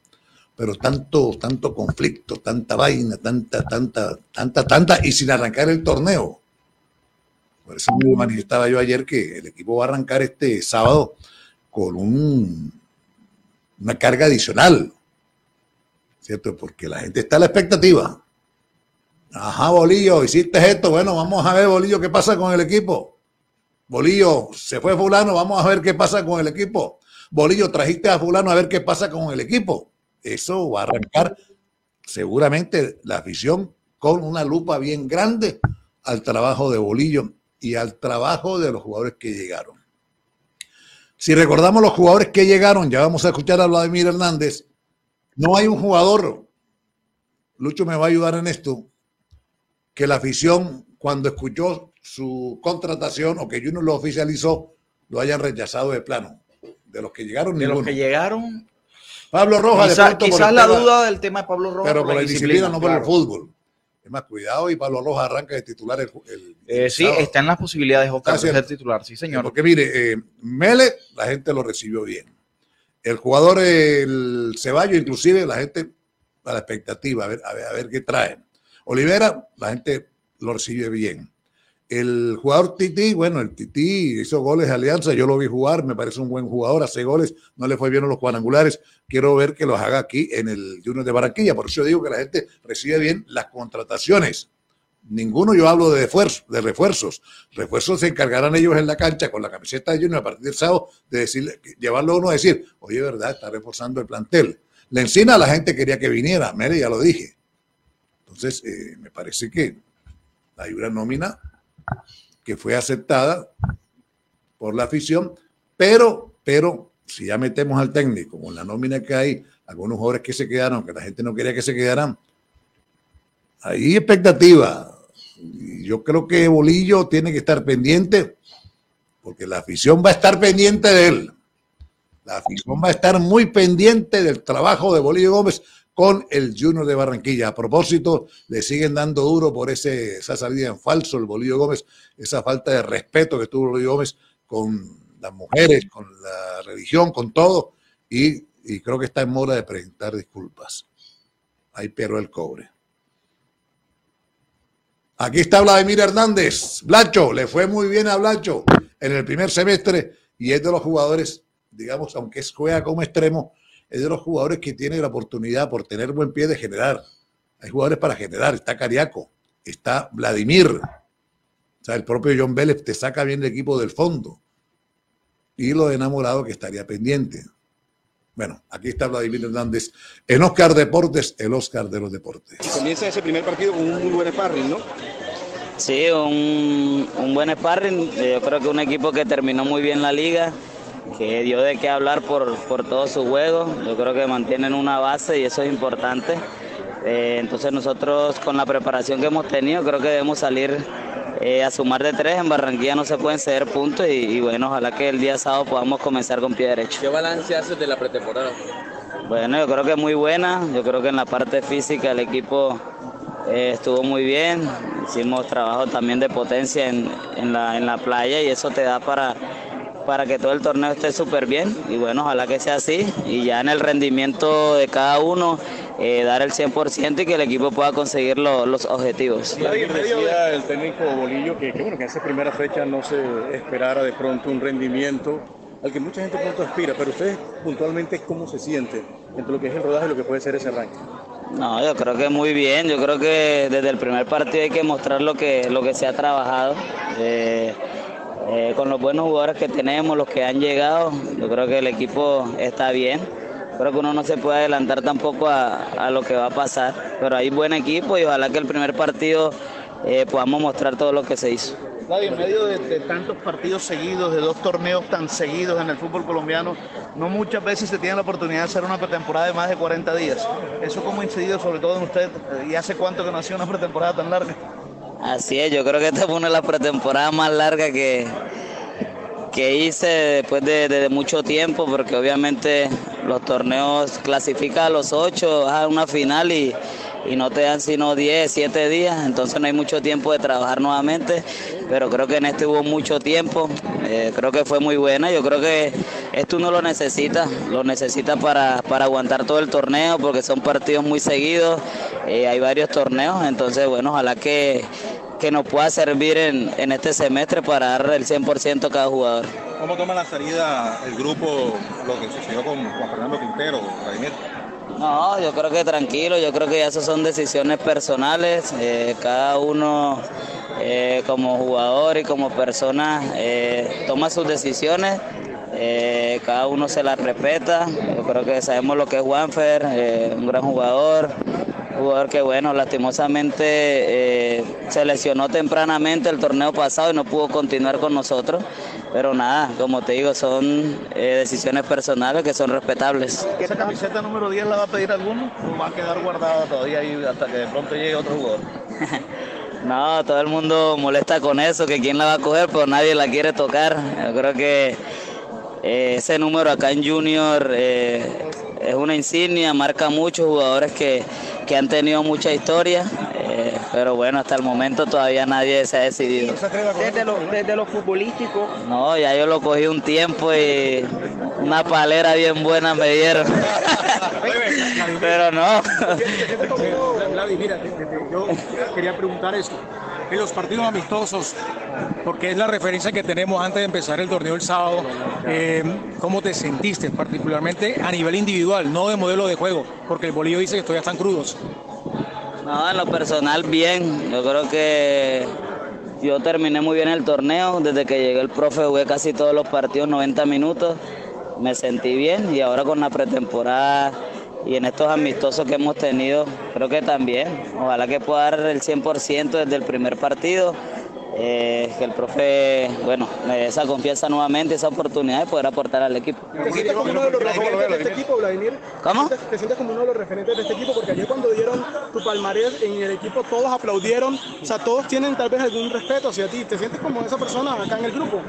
pero tanto, tanto conflicto, tanta vaina, tanta, tanta, tanta, tanta, y sin arrancar el torneo. Por eso me manifestaba yo ayer que el equipo va a arrancar este sábado con un, una carga adicional, ¿cierto? Porque la gente está a la expectativa. Ajá, Bolillo, hiciste esto. Bueno, vamos a ver, Bolillo, qué pasa con el equipo. Bolillo, se fue Fulano, vamos a ver qué pasa con el equipo. Bolillo, trajiste a Fulano a ver qué pasa con el equipo. Eso va a arrancar seguramente la afición con una lupa bien grande al trabajo de Bolillo y al trabajo de los jugadores que llegaron. Si recordamos los jugadores que llegaron, ya vamos a escuchar a Vladimir Hernández. No hay un jugador, Lucho me va a ayudar en esto, que la afición, cuando escuchó su contratación o que Junior lo oficializó, lo hayan rechazado de plano. De los que llegaron, De los ninguno. que llegaron, Pablo Rojas, de quizá- pronto por quizás la tema- duda del tema de Pablo Rojas. pero por la disciplina, no por el fútbol. Es más, cuidado y Pablo Rojas arranca de titular el, el- Eh, sí, sábado. está en las posibilidades, Oscar, de ser titular. Sí, señor. Porque mire, eh, Mele, la gente lo recibió bien. El jugador, el Ceballo, inclusive, la gente a la expectativa, a ver, a ver, a ver qué trae. Olivera, la gente lo recibe bien. El jugador Titi, bueno, el Titi hizo goles de Alianza, yo lo vi jugar, me parece un buen jugador, hace goles, no le fue bien a los cuadrangulares, quiero ver que los haga aquí en el Junior de Barranquilla, por eso yo digo que la gente recibe bien las contrataciones. Ninguno yo hablo de, refuerzo, de refuerzos. Refuerzos se encargarán ellos en la cancha con la camiseta de Junior a partir del sábado de decirle, llevarlo a uno a decir, oye, verdad, está reforzando el plantel. La encina la gente quería que viniera, mire, ya lo dije. Entonces, eh, me parece que hay una nómina que fue aceptada por la afición, pero, pero, si ya metemos al técnico con la nómina que hay, algunos jugadores que se quedaron, que la gente no quería que se quedaran, hay expectativa. Yo creo que Bolillo tiene que estar pendiente, porque la afición va a estar pendiente de él. La afición va a estar muy pendiente del trabajo de Bolillo Gómez con el Junior de Barranquilla. A propósito, le siguen dando duro por ese, esa salida en falso el Bolillo Gómez, esa falta de respeto que tuvo Bolillo Gómez con las mujeres, con la religión, con todo, y, creo que está en hora de presentar disculpas. Ahí pero el cobre. Aquí está Vladimir Hernández. Blacho, le fue muy bien a Blacho en el primer semestre y es de los jugadores, digamos, aunque juega como extremo, es de los jugadores que tiene la oportunidad por tener buen pie de generar. Hay jugadores para generar. Está Cariaco, está Vladimir. O sea, el propio John Vélez te saca bien el equipo del fondo. Y lo de enamorado que estaría pendiente. Bueno, aquí está Vladimir Hernández en Oscar Deportes, el Oscar de los Deportes. Comienza ese primer partido con un muy buen sparring, ¿no? Sí, un, un buen sparring. Eh, Yo creo que un equipo que terminó muy bien la liga, que dio de qué hablar por, por todo su juego. Yo creo que mantienen una base y eso es importante. Eh, entonces nosotros con la preparación que hemos tenido creo que debemos salir eh, a sumar de tres. En Barranquilla no se pueden ceder puntos y, y bueno, ojalá que el día sábado podamos comenzar con pie derecho. ¿Qué balance haces de la pretemporada? Bueno, yo creo que muy buena. Yo creo que en la parte física el equipo eh, estuvo muy bien. Hicimos trabajo también de potencia en, en la, en la playa y eso te da para, para que todo el torneo esté súper bien. Y bueno, ojalá que sea así. Y ya en el rendimiento de cada uno, eh, dar el 100% y que el equipo pueda conseguir lo- los objetivos. Nadie decía el técnico Bolillo que, que, bueno, que en esa primera fecha no se esperara de pronto un rendimiento al que mucha gente pronto aspira, pero ustedes puntualmente, ¿cómo se siente entre lo que es el rodaje y lo que puede ser ese ranking? No, yo creo que muy bien. Yo creo que desde el primer partido hay que mostrar lo que, lo que se ha trabajado. Eh, eh, con los buenos jugadores que tenemos, los que han llegado, yo creo que el equipo está bien. Creo que uno no se puede adelantar tampoco a, a lo que va a pasar, pero hay buen equipo y ojalá que el primer partido eh, podamos mostrar todo lo que se hizo. En medio de, de tantos partidos seguidos, de dos torneos tan seguidos en el fútbol colombiano, no muchas veces se tiene la oportunidad de hacer una pretemporada de más de 40 días. ¿Eso cómo ha incidido sobre todo en usted? ¿Y hace cuánto que no hacía una pretemporada tan larga? Así es, yo creo que esta fue una de las pretemporadas más largas que, que hice después de, de mucho tiempo, porque obviamente los torneos clasifican a los ocho a una final y, y no te dan sino 10, 7 días, entonces no hay mucho tiempo de trabajar nuevamente, pero creo que en este hubo mucho tiempo, eh, creo que fue muy buena, yo creo que esto uno lo necesita, lo necesita para, para aguantar todo el torneo, porque son partidos muy seguidos, eh, hay varios torneos, entonces bueno, ojalá que, que nos pueda servir en, en este semestre para dar el 100% a cada jugador. ¿Cómo toma la salida el grupo lo que sucedió con Juan Fernando Quintero, Vladimir? No, yo creo que tranquilo, yo creo que ya esas son decisiones personales, eh, cada uno eh, como jugador y como persona eh, toma sus decisiones, cada uno se las respeta, yo creo que sabemos lo que es Juanfer, un gran jugador, jugador que bueno, lastimosamente eh, se lesionó tempranamente el torneo pasado y no pudo continuar con nosotros, pero nada, como te digo, son eh, decisiones personales que son respetables. ¿Esa camiseta número 10 la va a pedir alguno o va a quedar guardada todavía ahí hasta que de pronto llegue otro jugador? [laughs] No, todo el mundo molesta con eso, que quién la va a coger, pero nadie la quiere tocar. Yo creo que eh, ese número acá en Junior eh, es una insignia, marca muchos jugadores que, que han tenido mucha historia, pero bueno, hasta el momento todavía nadie se ha decidido. Desde lo, desde lo futbolístico, No, ya yo lo cogí un tiempo y una palera bien buena me dieron. [laughs] pero no. Mira, yo quería preguntar esto. En los partidos amistosos, porque es la referencia que tenemos antes de empezar el torneo el sábado, eh, ¿cómo te sentiste particularmente a nivel individual, no de modelo de juego? Porque el bolillo dice que todavía están crudos. No, en lo personal bien. Yo creo que yo terminé muy bien el torneo. Desde que llegué el profe jugué casi todos los partidos 90 minutos. Me sentí bien y ahora con la pretemporada y en estos amistosos que hemos tenido, creo que también. Ojalá que pueda dar el 100% desde el primer partido. Eh, que el profe, bueno, me dé esa confianza nuevamente, esa oportunidad de poder aportar al equipo. ¿Te sientes como uno de los referentes de este equipo, Vladimir? ¿Cómo? ¿Te- ¿Te sientes como uno de los referentes de este equipo? Porque ayer cuando dieron tu palmarés en el equipo todos aplaudieron, o sea, todos tienen tal vez algún respeto hacia ti. ¿Te sientes como esa persona acá en el grupo?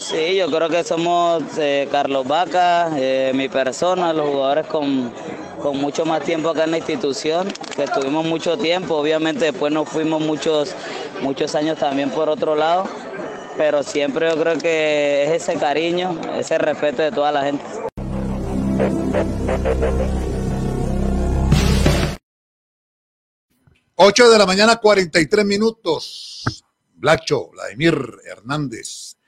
Sí, yo creo que somos eh, Carlos Vaca, eh, mi persona, los jugadores con, con mucho más tiempo acá en la institución, que estuvimos mucho tiempo, obviamente después nos fuimos muchos, muchos años también por otro lado, pero siempre yo creo que es ese cariño, ese respeto de toda la gente. 8 de la mañana, 43 minutos. Blacho, Vladimir Hernández.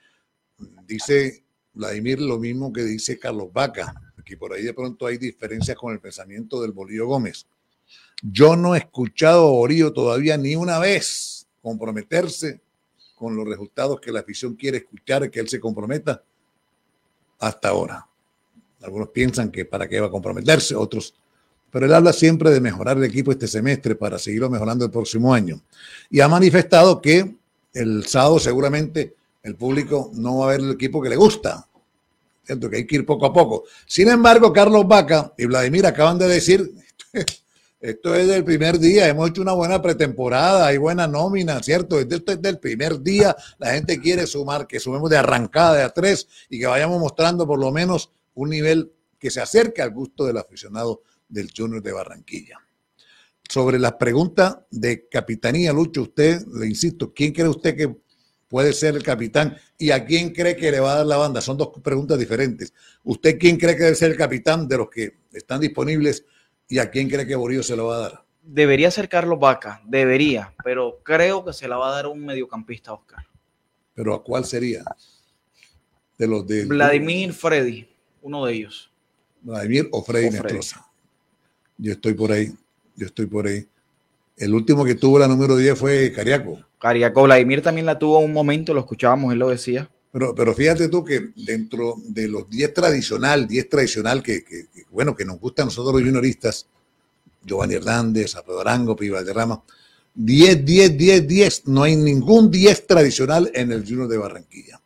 Dice Vladimir lo mismo que dice Carlos Vaca, que por ahí de pronto hay diferencias con el pensamiento del Bolillo Gómez. Yo no he escuchado a Borillo todavía ni una vez comprometerse con los resultados que la afición quiere escuchar, que él se comprometa hasta ahora. Algunos piensan que para qué va a comprometerse, otros pero él habla siempre de mejorar el equipo este semestre para seguirlo mejorando el próximo año. Y ha manifestado que el sábado seguramente el público no va a ver el equipo que le gusta. ¿Cierto? Que hay que ir poco a poco. Sin embargo, Carlos Vaca y Vladimir acaban de decir, [laughs] esto es del primer día, hemos hecho una buena pretemporada, hay buena nómina, ¿cierto? Esto es del primer día, la gente quiere sumar, que sumemos de arrancada de a tres y que vayamos mostrando por lo menos un nivel que se acerque al gusto del aficionado del Junior de Barranquilla. Sobre las preguntas de capitanía, Lucho, usted, le insisto, ¿quién cree usted que puede ser el capitán y a quién cree que le va a dar la banda? Son dos preguntas diferentes. ¿Usted quién cree que debe ser el capitán de los que están disponibles y a quién cree que Borillo se lo va a dar? Debería ser Carlos Vaca, debería, pero creo que se la va a dar un mediocampista, Oscar. Pero ¿a cuál sería? de los de Vladimir Freddy, uno de ellos. Vladimir o Freddy O Freddy. Yo estoy por ahí, yo estoy por ahí. El último que tuvo la número 10 fue Cariaco. Cariaco Vladimir también la tuvo un momento, lo escuchábamos, él lo decía. Pero, pero fíjate tú que dentro de los 10 tradicional, 10 tradicional que, que- que, bueno, que nos gusta a nosotros los junioristas, Giovanni Hernández, Alfredo Arango, Piva Valderrama, 10, 10, 10, 10, no hay ningún 10 tradicional en el Junior de Barranquilla.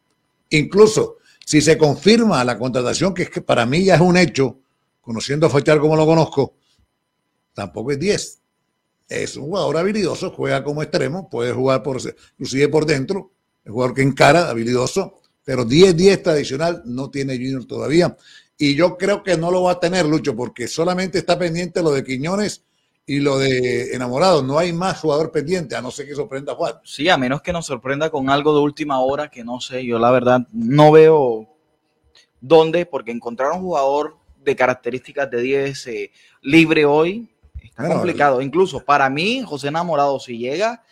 Incluso si se confirma la contratación, que es que para mí ya es un hecho, conociendo a Fachar como lo conozco, tampoco es 10. Es un jugador habilidoso, juega como extremo, puede jugar por, inclusive por dentro, es jugador que encara, habilidoso, pero 10-10 tradicional no tiene Junior todavía. Y yo creo que no lo va a tener, Lucho, porque solamente está pendiente lo de Quiñones y lo de Enamorados. No hay más jugador pendiente, a no ser que sorprenda a Juan. Sí, a menos que nos sorprenda con algo de última hora, que no sé, yo la verdad no veo dónde, porque encontrar un jugador de características de 10 eh, libre hoy está Bueno, complicado. Incluso para mí, José Enamorado, si llega,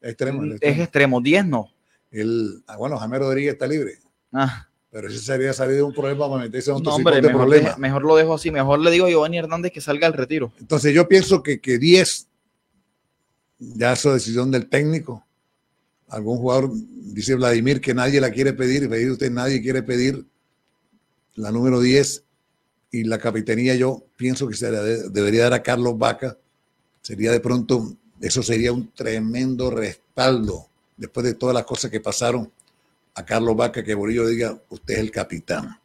Extremo, es extremo. extremo, 10 no. El, ah, bueno, Jaime Rodríguez está libre. Ah, Pero ese sería salir de un problema para meterse en otro no, hombre, mejor, problema. mejor lo dejo así. Mejor le digo a Giovanni Hernández que salga al retiro. Entonces yo pienso que, que 10, ya es decisión del técnico. Algún jugador, dice Vladimir, que nadie la quiere pedir, pedir usted, nadie quiere pedir la número 10 y la capitanía yo pienso que se debería dar a Carlos Vaca. Sería de pronto, eso sería un tremendo respaldo después de todas las cosas que pasaron a Carlos Vaca, que Bolillo diga, usted es el capitán.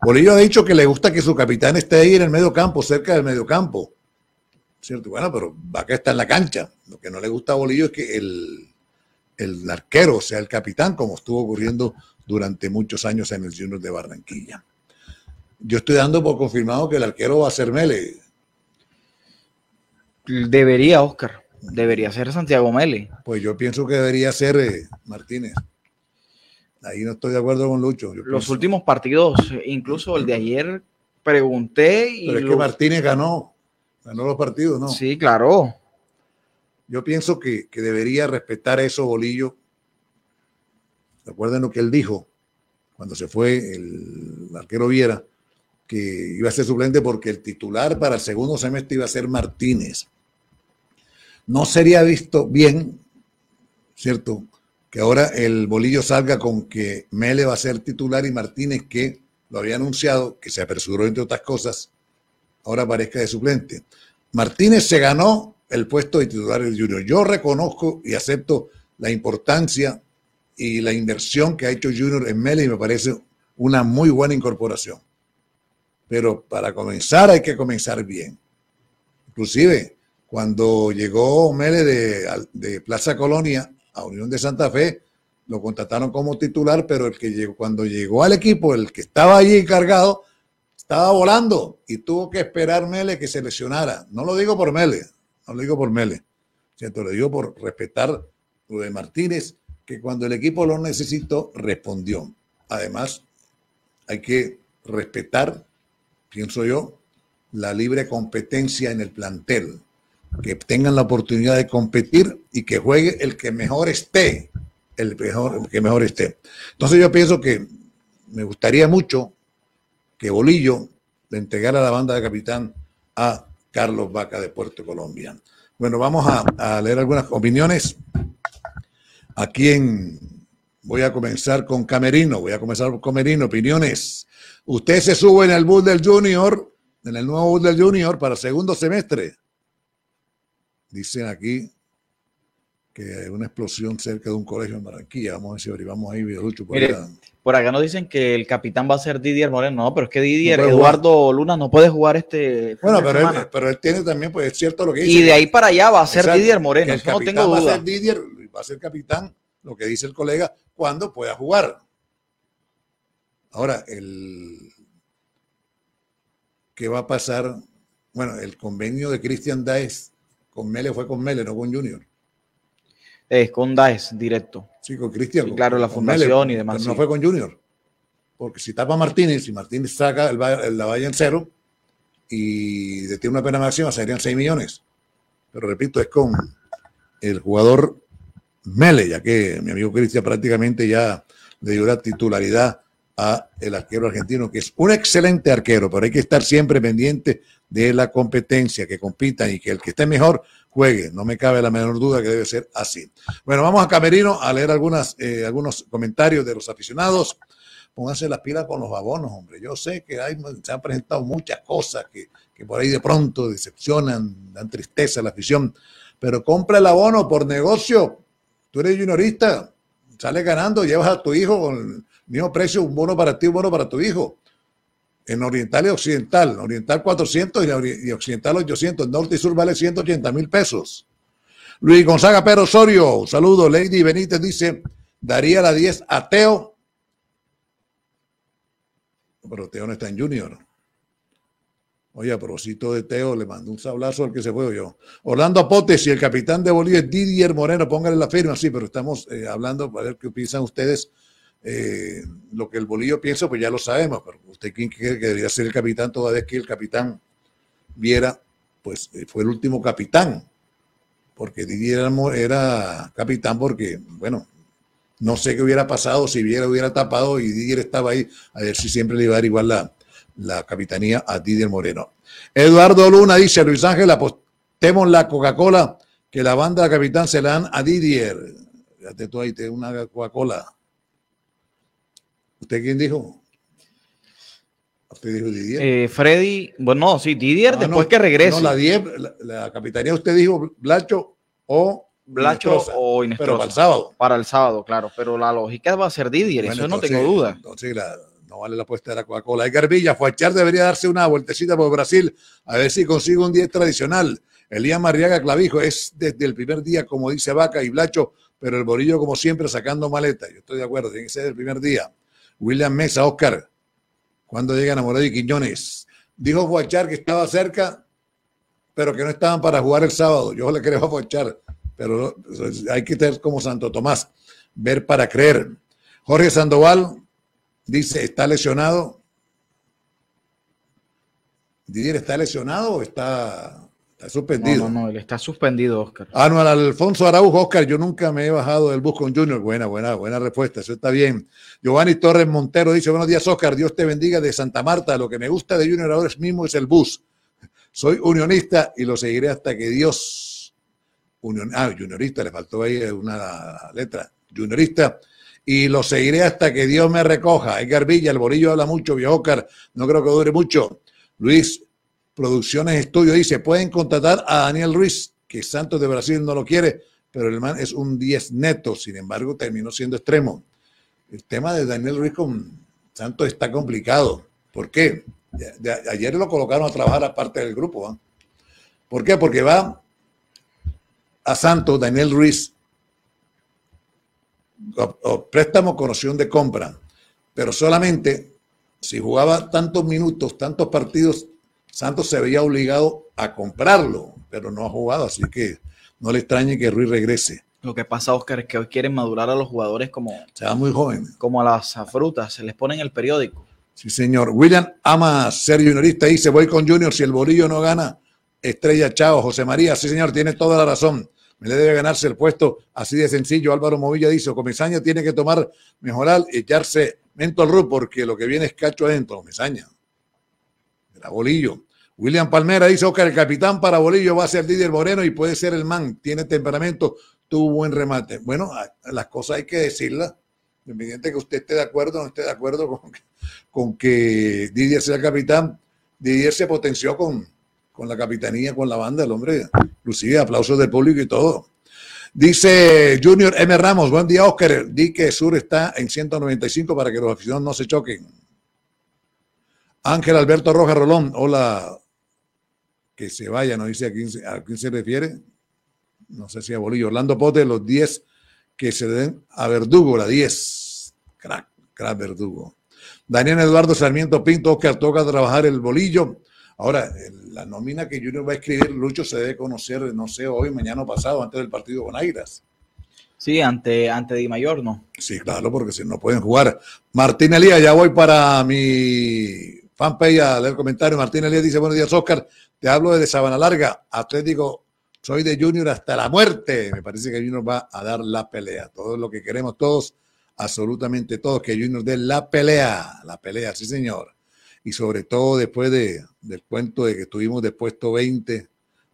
Bolillo ha dicho que le gusta que su capitán esté ahí en el medio campo, cerca del medio campo. ¿Cierto? Bueno, pero Vaca está en la cancha. Lo que no le gusta a Bolillo es que el, el arquero sea el capitán, como estuvo ocurriendo durante muchos años en el Junior de Barranquilla. Yo estoy dando por confirmado que el arquero va a ser Mele. Debería, Oscar. Debería ser Santiago Mele. Pues yo pienso que debería ser eh, Martínez. Ahí no estoy de acuerdo con Lucho. Yo Los pienso- últimos partidos, incluso el de ayer, pregunté y pero es que Martínez ganó, ganó los partidos, ¿no? Sí, claro. Yo pienso que, que debería respetar eso Bolillo. Recuerden lo que él dijo cuando se fue el arquero Viera, que iba a ser suplente porque el titular para el segundo semestre iba a ser Martínez. No sería visto bien, ¿cierto? Que ahora el Bolillo salga con que Mele va a ser titular y Martínez, que lo había anunciado, que se apresuró entre otras cosas, ahora aparezca de suplente. Martínez se ganó el puesto de titular del Junior. Yo reconozco y acepto la importancia y la inversión que ha hecho Junior en Mele y me parece una muy buena incorporación. Pero para comenzar hay que comenzar bien. Inclusive, cuando llegó Mele de, Plaza Colonia a Unión de Santa Fe, lo contrataron como titular, pero el que llegó, cuando llegó al equipo, el que estaba allí encargado, estaba volando y tuvo que esperar Mele que se lesionara. No lo digo por Mele, no lo digo por Mele, ¿cierto? Lo digo por respetar lo de Martínez, que cuando el equipo lo necesitó, respondió. Además, hay que respetar, pienso yo, la libre competencia en el plantel. Que tengan la oportunidad de competir y que juegue el que mejor esté. El, mejor, el que mejor esté. Entonces yo pienso que me gustaría mucho que Bolillo le entregara la banda de capitán a Carlos Vaca de Puerto Colombia. Bueno, vamos a, a leer algunas opiniones. Aquí en, voy a comenzar con Camerino, voy a comenzar con Camerino, opiniones. Usted se sube en el bus del Junior, en el nuevo bus del Junior para segundo semestre. Dicen aquí que hay una explosión cerca de un colegio en Barranquilla. Vamos a ver si averiguamos ahí, Videolucho. por Mire, allá. por acá nos dicen que el capitán va a ser Didier Moreno. No, pero es que Didier, No puede jugar. Eduardo Luna no puede jugar este. Bueno, pero él, semana. pero él tiene también, pues es cierto lo que dice. Y de ahí para allá va a ser Exacto, Didier Moreno. el eso no capitán tengo va a duda. ser Didier, va a ser capitán, lo que dice el colega, cuando pueda jugar. Ahora, el ¿qué va a pasar? Bueno, el convenio de Cristian Daes con Mele fue con Mele, no con Junior. Es con Daes directo. Sí, con Cristian. Sí, claro, la fundación Mele, y demás, pero No fue con Junior. Porque si tapa Martínez, si Martínez saca el, la valla en cero y detiene una pena máxima, serían 6 millones. Pero repito, es con el jugador Mele, ya que mi amigo Cristian prácticamente ya le dio la titularidad a el arquero argentino, que es un excelente arquero, pero hay que estar siempre pendiente de la competencia, que compitan y que el que esté mejor juegue. No me cabe la menor duda que debe ser así. Bueno, vamos a Camerino a leer algunas, eh, algunos comentarios de los aficionados. Pónganse las pilas con los abonos, hombre. Yo sé que hay, se han presentado muchas cosas que, que por ahí de pronto decepcionan, dan tristeza a la afición, pero compra el abono por negocio. Tú eres juniorista, sales ganando, llevas a tu hijo con mismo precio, un bono para ti, un bono para tu hijo. En Oriental y Occidental, Oriental 400 y Occidental 800, Norte y Sur vale 180 mil pesos. Luis Gonzaga Pero Osorio, un saludo. Lady Benítez dice, daría la 10 a Teo. Pero Teo no está en Junior. Oye, a de Teo, le mando un sablazo al que se fue yo. Orlando Apotes y el capitán de Bolivia es Didier Moreno, póngale la firma, sí, pero estamos eh, hablando para ver qué piensan ustedes. Eh, lo que el Bolillo piensa, pues ya lo sabemos, pero usted quién cree que debería ser el capitán toda vez que el capitán viera, pues eh, fue el último capitán, porque Didier era, capitán porque, bueno, no sé qué hubiera pasado si Viera hubiera tapado y Didier estaba ahí, a ver si siempre le iba a dar igual la, la capitanía a Didier Moreno. Eduardo Luna dice, Luis Ángel, apostemos la Coca-Cola, que la banda capitán se la dan a Didier. Fíjate tú ahí, te una Coca-Cola. ¿Usted quién dijo? ¿Usted dijo Didier? Eh, Freddy, bueno, sí, Didier ah, después que regrese. No, la, la, capitanía usted dijo Blacho o Blacho o Inestrosa. Pero para el sábado. Para el sábado, claro. Pero la lógica va a ser Didier, eso no tengo duda. Entonces, la, no vale la apuesta de la Coca-Cola. Edgar Villa, Fuachar debería darse una vueltecita por Brasil a ver si consigue un día tradicional. Elías Marriaga Clavijo es desde el primer día, como dice Vaca y Blacho, pero el Borillo, como siempre, sacando maleta. Yo estoy de acuerdo, tiene que ser el primer día. William Mesa, Oscar, cuando llegan a Morado y Quiñones. Dijo Fuachar que estaba cerca, pero que no estaban para jugar el sábado. Yo le creo a pero hay que tener como Santo Tomás, ver para creer. Jorge Sandoval, Dice, ¿está lesionado? Didier, ¿está lesionado o está, suspendido? No, no, no, él está suspendido, Oscar. Anual Alfonso Araujo, Oscar, yo nunca me he bajado del bus con Junior. Buena, buena, buena respuesta, eso está bien. Giovanni Torres Montero dice, buenos días, Oscar, Dios te bendiga de Santa Marta. Lo que me gusta de Junior ahora es mismo es el bus. Soy unionista y lo seguiré hasta que Dios... Union... Ah, juniorista, le faltó ahí una letra. Juniorista y lo seguiré hasta que Dios me recoja. Edgar Villa, el Borillo habla mucho, Oscar, no creo que dure mucho. Luis, Producciones Estudio dice, pueden contratar a Daniel Ruiz, que Santos de Brasil no lo quiere, pero el man es un 10 neto, sin embargo terminó siendo extremo. El tema de Daniel Ruiz con Santos está complicado. ¿Por qué? ayer lo colocaron a trabajar aparte del grupo. ¿ah? ¿Por qué? Porque va a Santos, Daniel Ruiz, préstamo con opción de compra, pero solamente si jugaba tantos minutos, tantos partidos, Santos se veía obligado a comprarlo, pero no ha jugado, así que no le extrañe que Ruiz regrese. Lo que pasa, Oscar, es que hoy quieren madurar a los jugadores como... Se va muy joven. Como a las frutas, se les pone en el periódico. Sí, señor. William ama ser juniorista. Dice, voy con Junior. Si el bolillo no gana, estrella, chao. José María, sí, señor, tiene toda la razón me le debe ganarse el puesto así de sencillo. Álvaro Movilla dice, Comesaña tiene que tomar, mejorar y echarse mento al porque lo que viene es cacho adentro, Comesaña. Era Bolillo. William Palmera dice, Oscar, el capitán para Bolillo va a ser Didier Moreno y puede ser el man, tiene temperamento, tuvo buen remate. Bueno, las cosas hay que decirlas, independiente que usted esté de acuerdo o no esté de acuerdo con, con que Didier sea el capitán. Didier se potenció con, con la capitanía, con la banda, el hombre, inclusive aplausos del público y todo. Dice Junior M. Ramos, buen día Oscar, di que Sur está en 195 para que los aficionados no se choquen. Ángel Alberto Rojas Rolón, hola, que se vaya, no dice a quién, a quién se refiere, no sé si a Bolillo, Orlando Pote, los 10 que se den a Verdugo, la 10, crack, crack Verdugo. Daniel Eduardo Sarmiento Pinto, Oscar, toca trabajar el bolillo. Ahora, la nómina que Junior va a escribir, Lucho, se debe conocer, no sé, hoy, mañana o pasado, antes del partido con Airas. Sí, ante, ante Di Mayor, ¿no? Sí, claro, porque si no pueden jugar. Martín Elías, ya voy para mi fanpage a leer comentario. Martín Elías dice, buenos días, Oscar. Te hablo de Sabana Larga, Atlético, soy de Junior hasta la muerte. Me parece que Junior va a dar la pelea. Todo lo que queremos todos absolutamente todos, que Junior dé la pelea, la pelea, sí señor. Y sobre todo después de, del cuento de que estuvimos de puesto 20,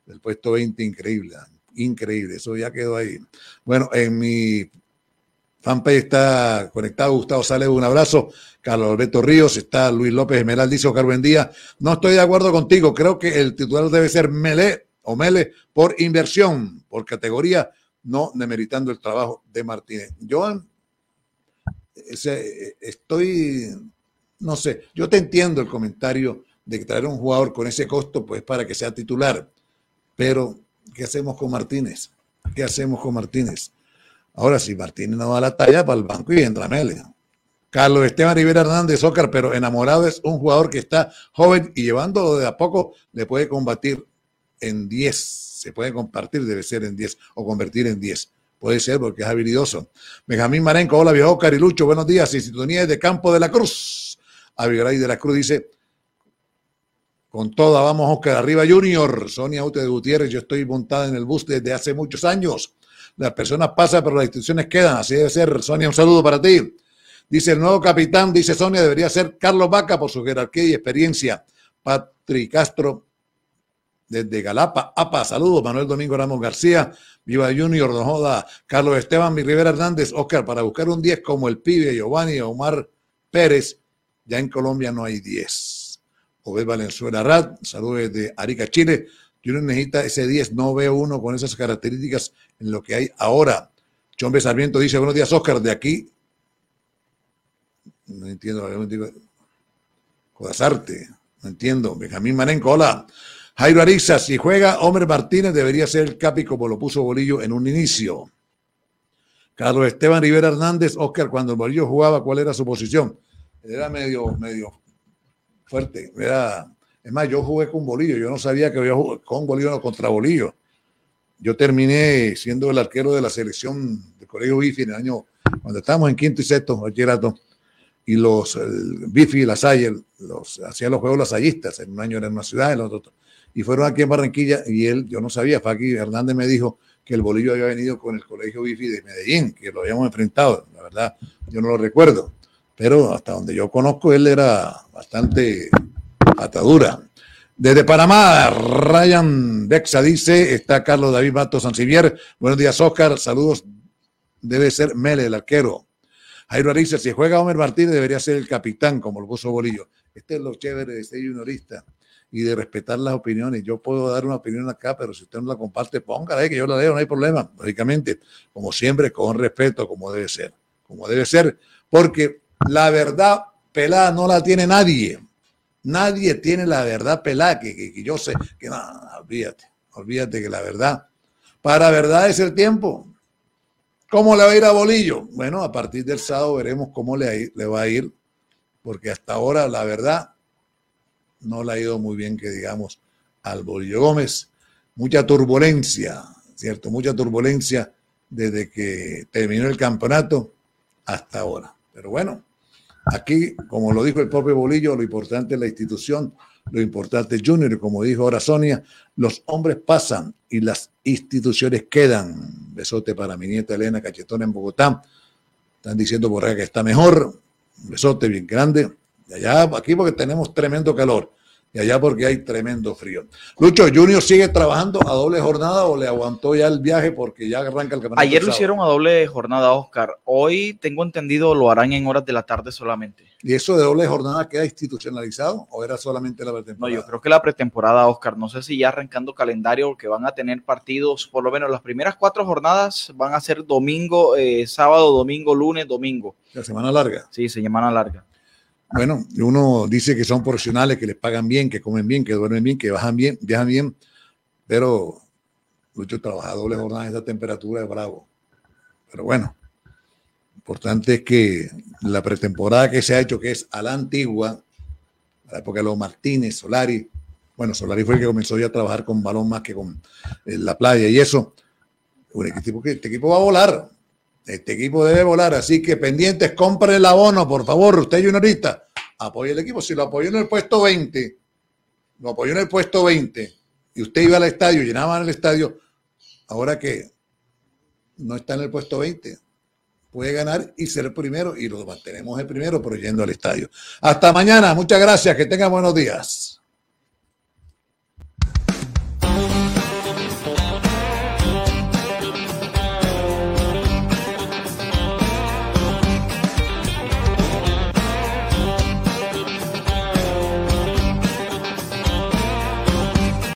del puesto 20, increíble, increíble, eso ya quedó ahí. Bueno, en mi fanpage está conectado Gustavo Sales, un abrazo. Carlos Alberto Ríos, está Luis López Esmeral, dice Oscar Buen día. No estoy de acuerdo contigo, creo que el titular debe ser Mele o Mele por inversión, por categoría, no demeritando el trabajo de Martínez. Joan, ese, estoy, no sé, yo te entiendo el comentario de que traer un jugador con ese costo, pues para que sea titular, pero ¿qué hacemos con Martínez? ¿Qué hacemos con Martínez? Ahora, si Martínez no da la talla para el banco y entra Mele. Carlos Esteban Rivera Hernández, Zócar, pero enamorado es un jugador que está joven y llevándolo de a poco le puede combatir en 10. Se puede compartir, debe ser en 10 o convertir en 10. Puede ser porque es habilidoso. Benjamín Marenco, hola viejo Carilucho, buenos días. Y sintonía de Campo de la Cruz. Abigail de la Cruz dice, con toda, vamos Oscar, arriba Junior. Sonia Ute de Gutiérrez, yo estoy montada en el bus desde hace muchos años. Las personas pasan, pero las instituciones quedan. Así debe ser. Sonia, un saludo para ti. Dice el nuevo capitán, dice Sonia, debería ser Carlos Vaca por su jerarquía y experiencia. Patrick Castro, desde Galapa, APA, saludos. Manuel Domingo Ramos García, Viva Junior, Don Joda, Carlos Esteban, mi Rivera Hernández, Oscar, para buscar un 10 como el pibe, Giovanni, Omar Pérez, ya en Colombia no hay 10. Obed Valenzuela Rad, saludos desde Arica, Chile. Junior necesita ese 10, no veo uno con esas características en lo que hay ahora. Chombe Sarmiento dice, buenos días, Oscar, de aquí. No entiendo, no entiendo. Codazarte, no entiendo. Benjamín Manenco, hola. Jairo Ariza, si juega Homer Martínez, debería ser el capi como lo puso Bolillo en un inicio. Carlos Esteban Rivera Hernández, Oscar, cuando Bolillo jugaba, ¿cuál era su posición? Era medio, medio fuerte. Era, es más, yo jugué con Bolillo, yo no sabía que había jugado con Bolillo o contra Bolillo. Yo terminé siendo el arquero de la selección del Colegio Bifi en el año, cuando estábamos en quinto y sexto, bachillerato, y los el Bifi y la Salle, los, hacían los juegos lasallistas, en un año era en una ciudad, en otro y fueron aquí en Barranquilla y él, yo no sabía, aquí, Hernández me dijo que el bolillo había venido con el colegio Bifi de Medellín, que lo habíamos enfrentado, la verdad, yo no lo recuerdo, pero hasta donde yo conozco, él era bastante atadura. Desde Panamá, Ryan Bexa dice, está Carlos David Matos Sancivier, buenos días Oscar, saludos, debe ser Mele, el arquero. Jairo Ariza, si juega Homer Martínez debería ser el capitán, como lo puso Bolillo. Este es lo chévere de ser juniorista y de respetar las opiniones. Yo puedo dar una opinión acá, pero si usted no la comparte, póngala, que yo la leo, no hay problema. Lógicamente, como siempre, con respeto, como debe ser. Como debe ser, porque la verdad pelada no la tiene nadie. Nadie tiene la verdad pelada, que, que, yo sé, que no, olvídate, olvídate que la verdad, para verdad es el tiempo. ¿Cómo le va a ir a Bolillo? Bueno, a partir del sábado veremos cómo le, va a ir, porque hasta ahora la verdad no le ha ido muy bien, que digamos, al Bolillo Gómez. Mucha turbulencia, ¿cierto? Mucha turbulencia desde que terminó el campeonato hasta ahora. Pero bueno, aquí, como lo dijo el propio Bolillo, lo importante es la institución, lo importante es Junior, como dijo ahora Sonia, los hombres pasan y las instituciones quedan. Besote para mi nieta Elena Cachetona en Bogotá. Están diciendo por acá que está mejor. Un besote bien grande. Allá, aquí porque tenemos tremendo calor. Y allá porque hay tremendo frío. Lucho, Junior sigue trabajando a doble jornada o le aguantó ya el viaje porque ya arranca el campeonato. Ayer lo hicieron a doble jornada, Oscar. Hoy tengo entendido lo harán en horas de la tarde solamente. ¿Y eso de doble jornada queda institucionalizado o era solamente la pretemporada? No, yo creo que la pretemporada, Oscar. No sé si ya arrancando calendario que van a tener partidos, por lo menos las primeras cuatro jornadas van a ser domingo, eh, sábado, domingo, lunes, domingo. La semana larga. Sí, semana larga. Bueno, uno dice que son profesionales, que les pagan bien, que comen bien, que duermen bien, que bajan bien, viajan bien, pero mucho trabaja doble jornada en esta temperatura es bravo. Pero bueno, importante es que la pretemporada que se ha hecho, que es a la antigua, a la época de los Martínez, Solari, bueno, Solari fue el que comenzó ya a trabajar con balón más que con eh, la playa y eso. Este, este equipo va a volar, este equipo debe volar, así que pendientes, compre el abono, por favor, usted juniorista, apoye el equipo. Si lo apoyó en el puesto 20, lo apoyó en el puesto 20 y usted iba al estadio, llenaban el estadio, ahora que no está en el puesto 20, puede ganar y ser primero y lo mantenemos el primero, pero yendo al estadio. Hasta mañana, muchas gracias, que tengan buenos días.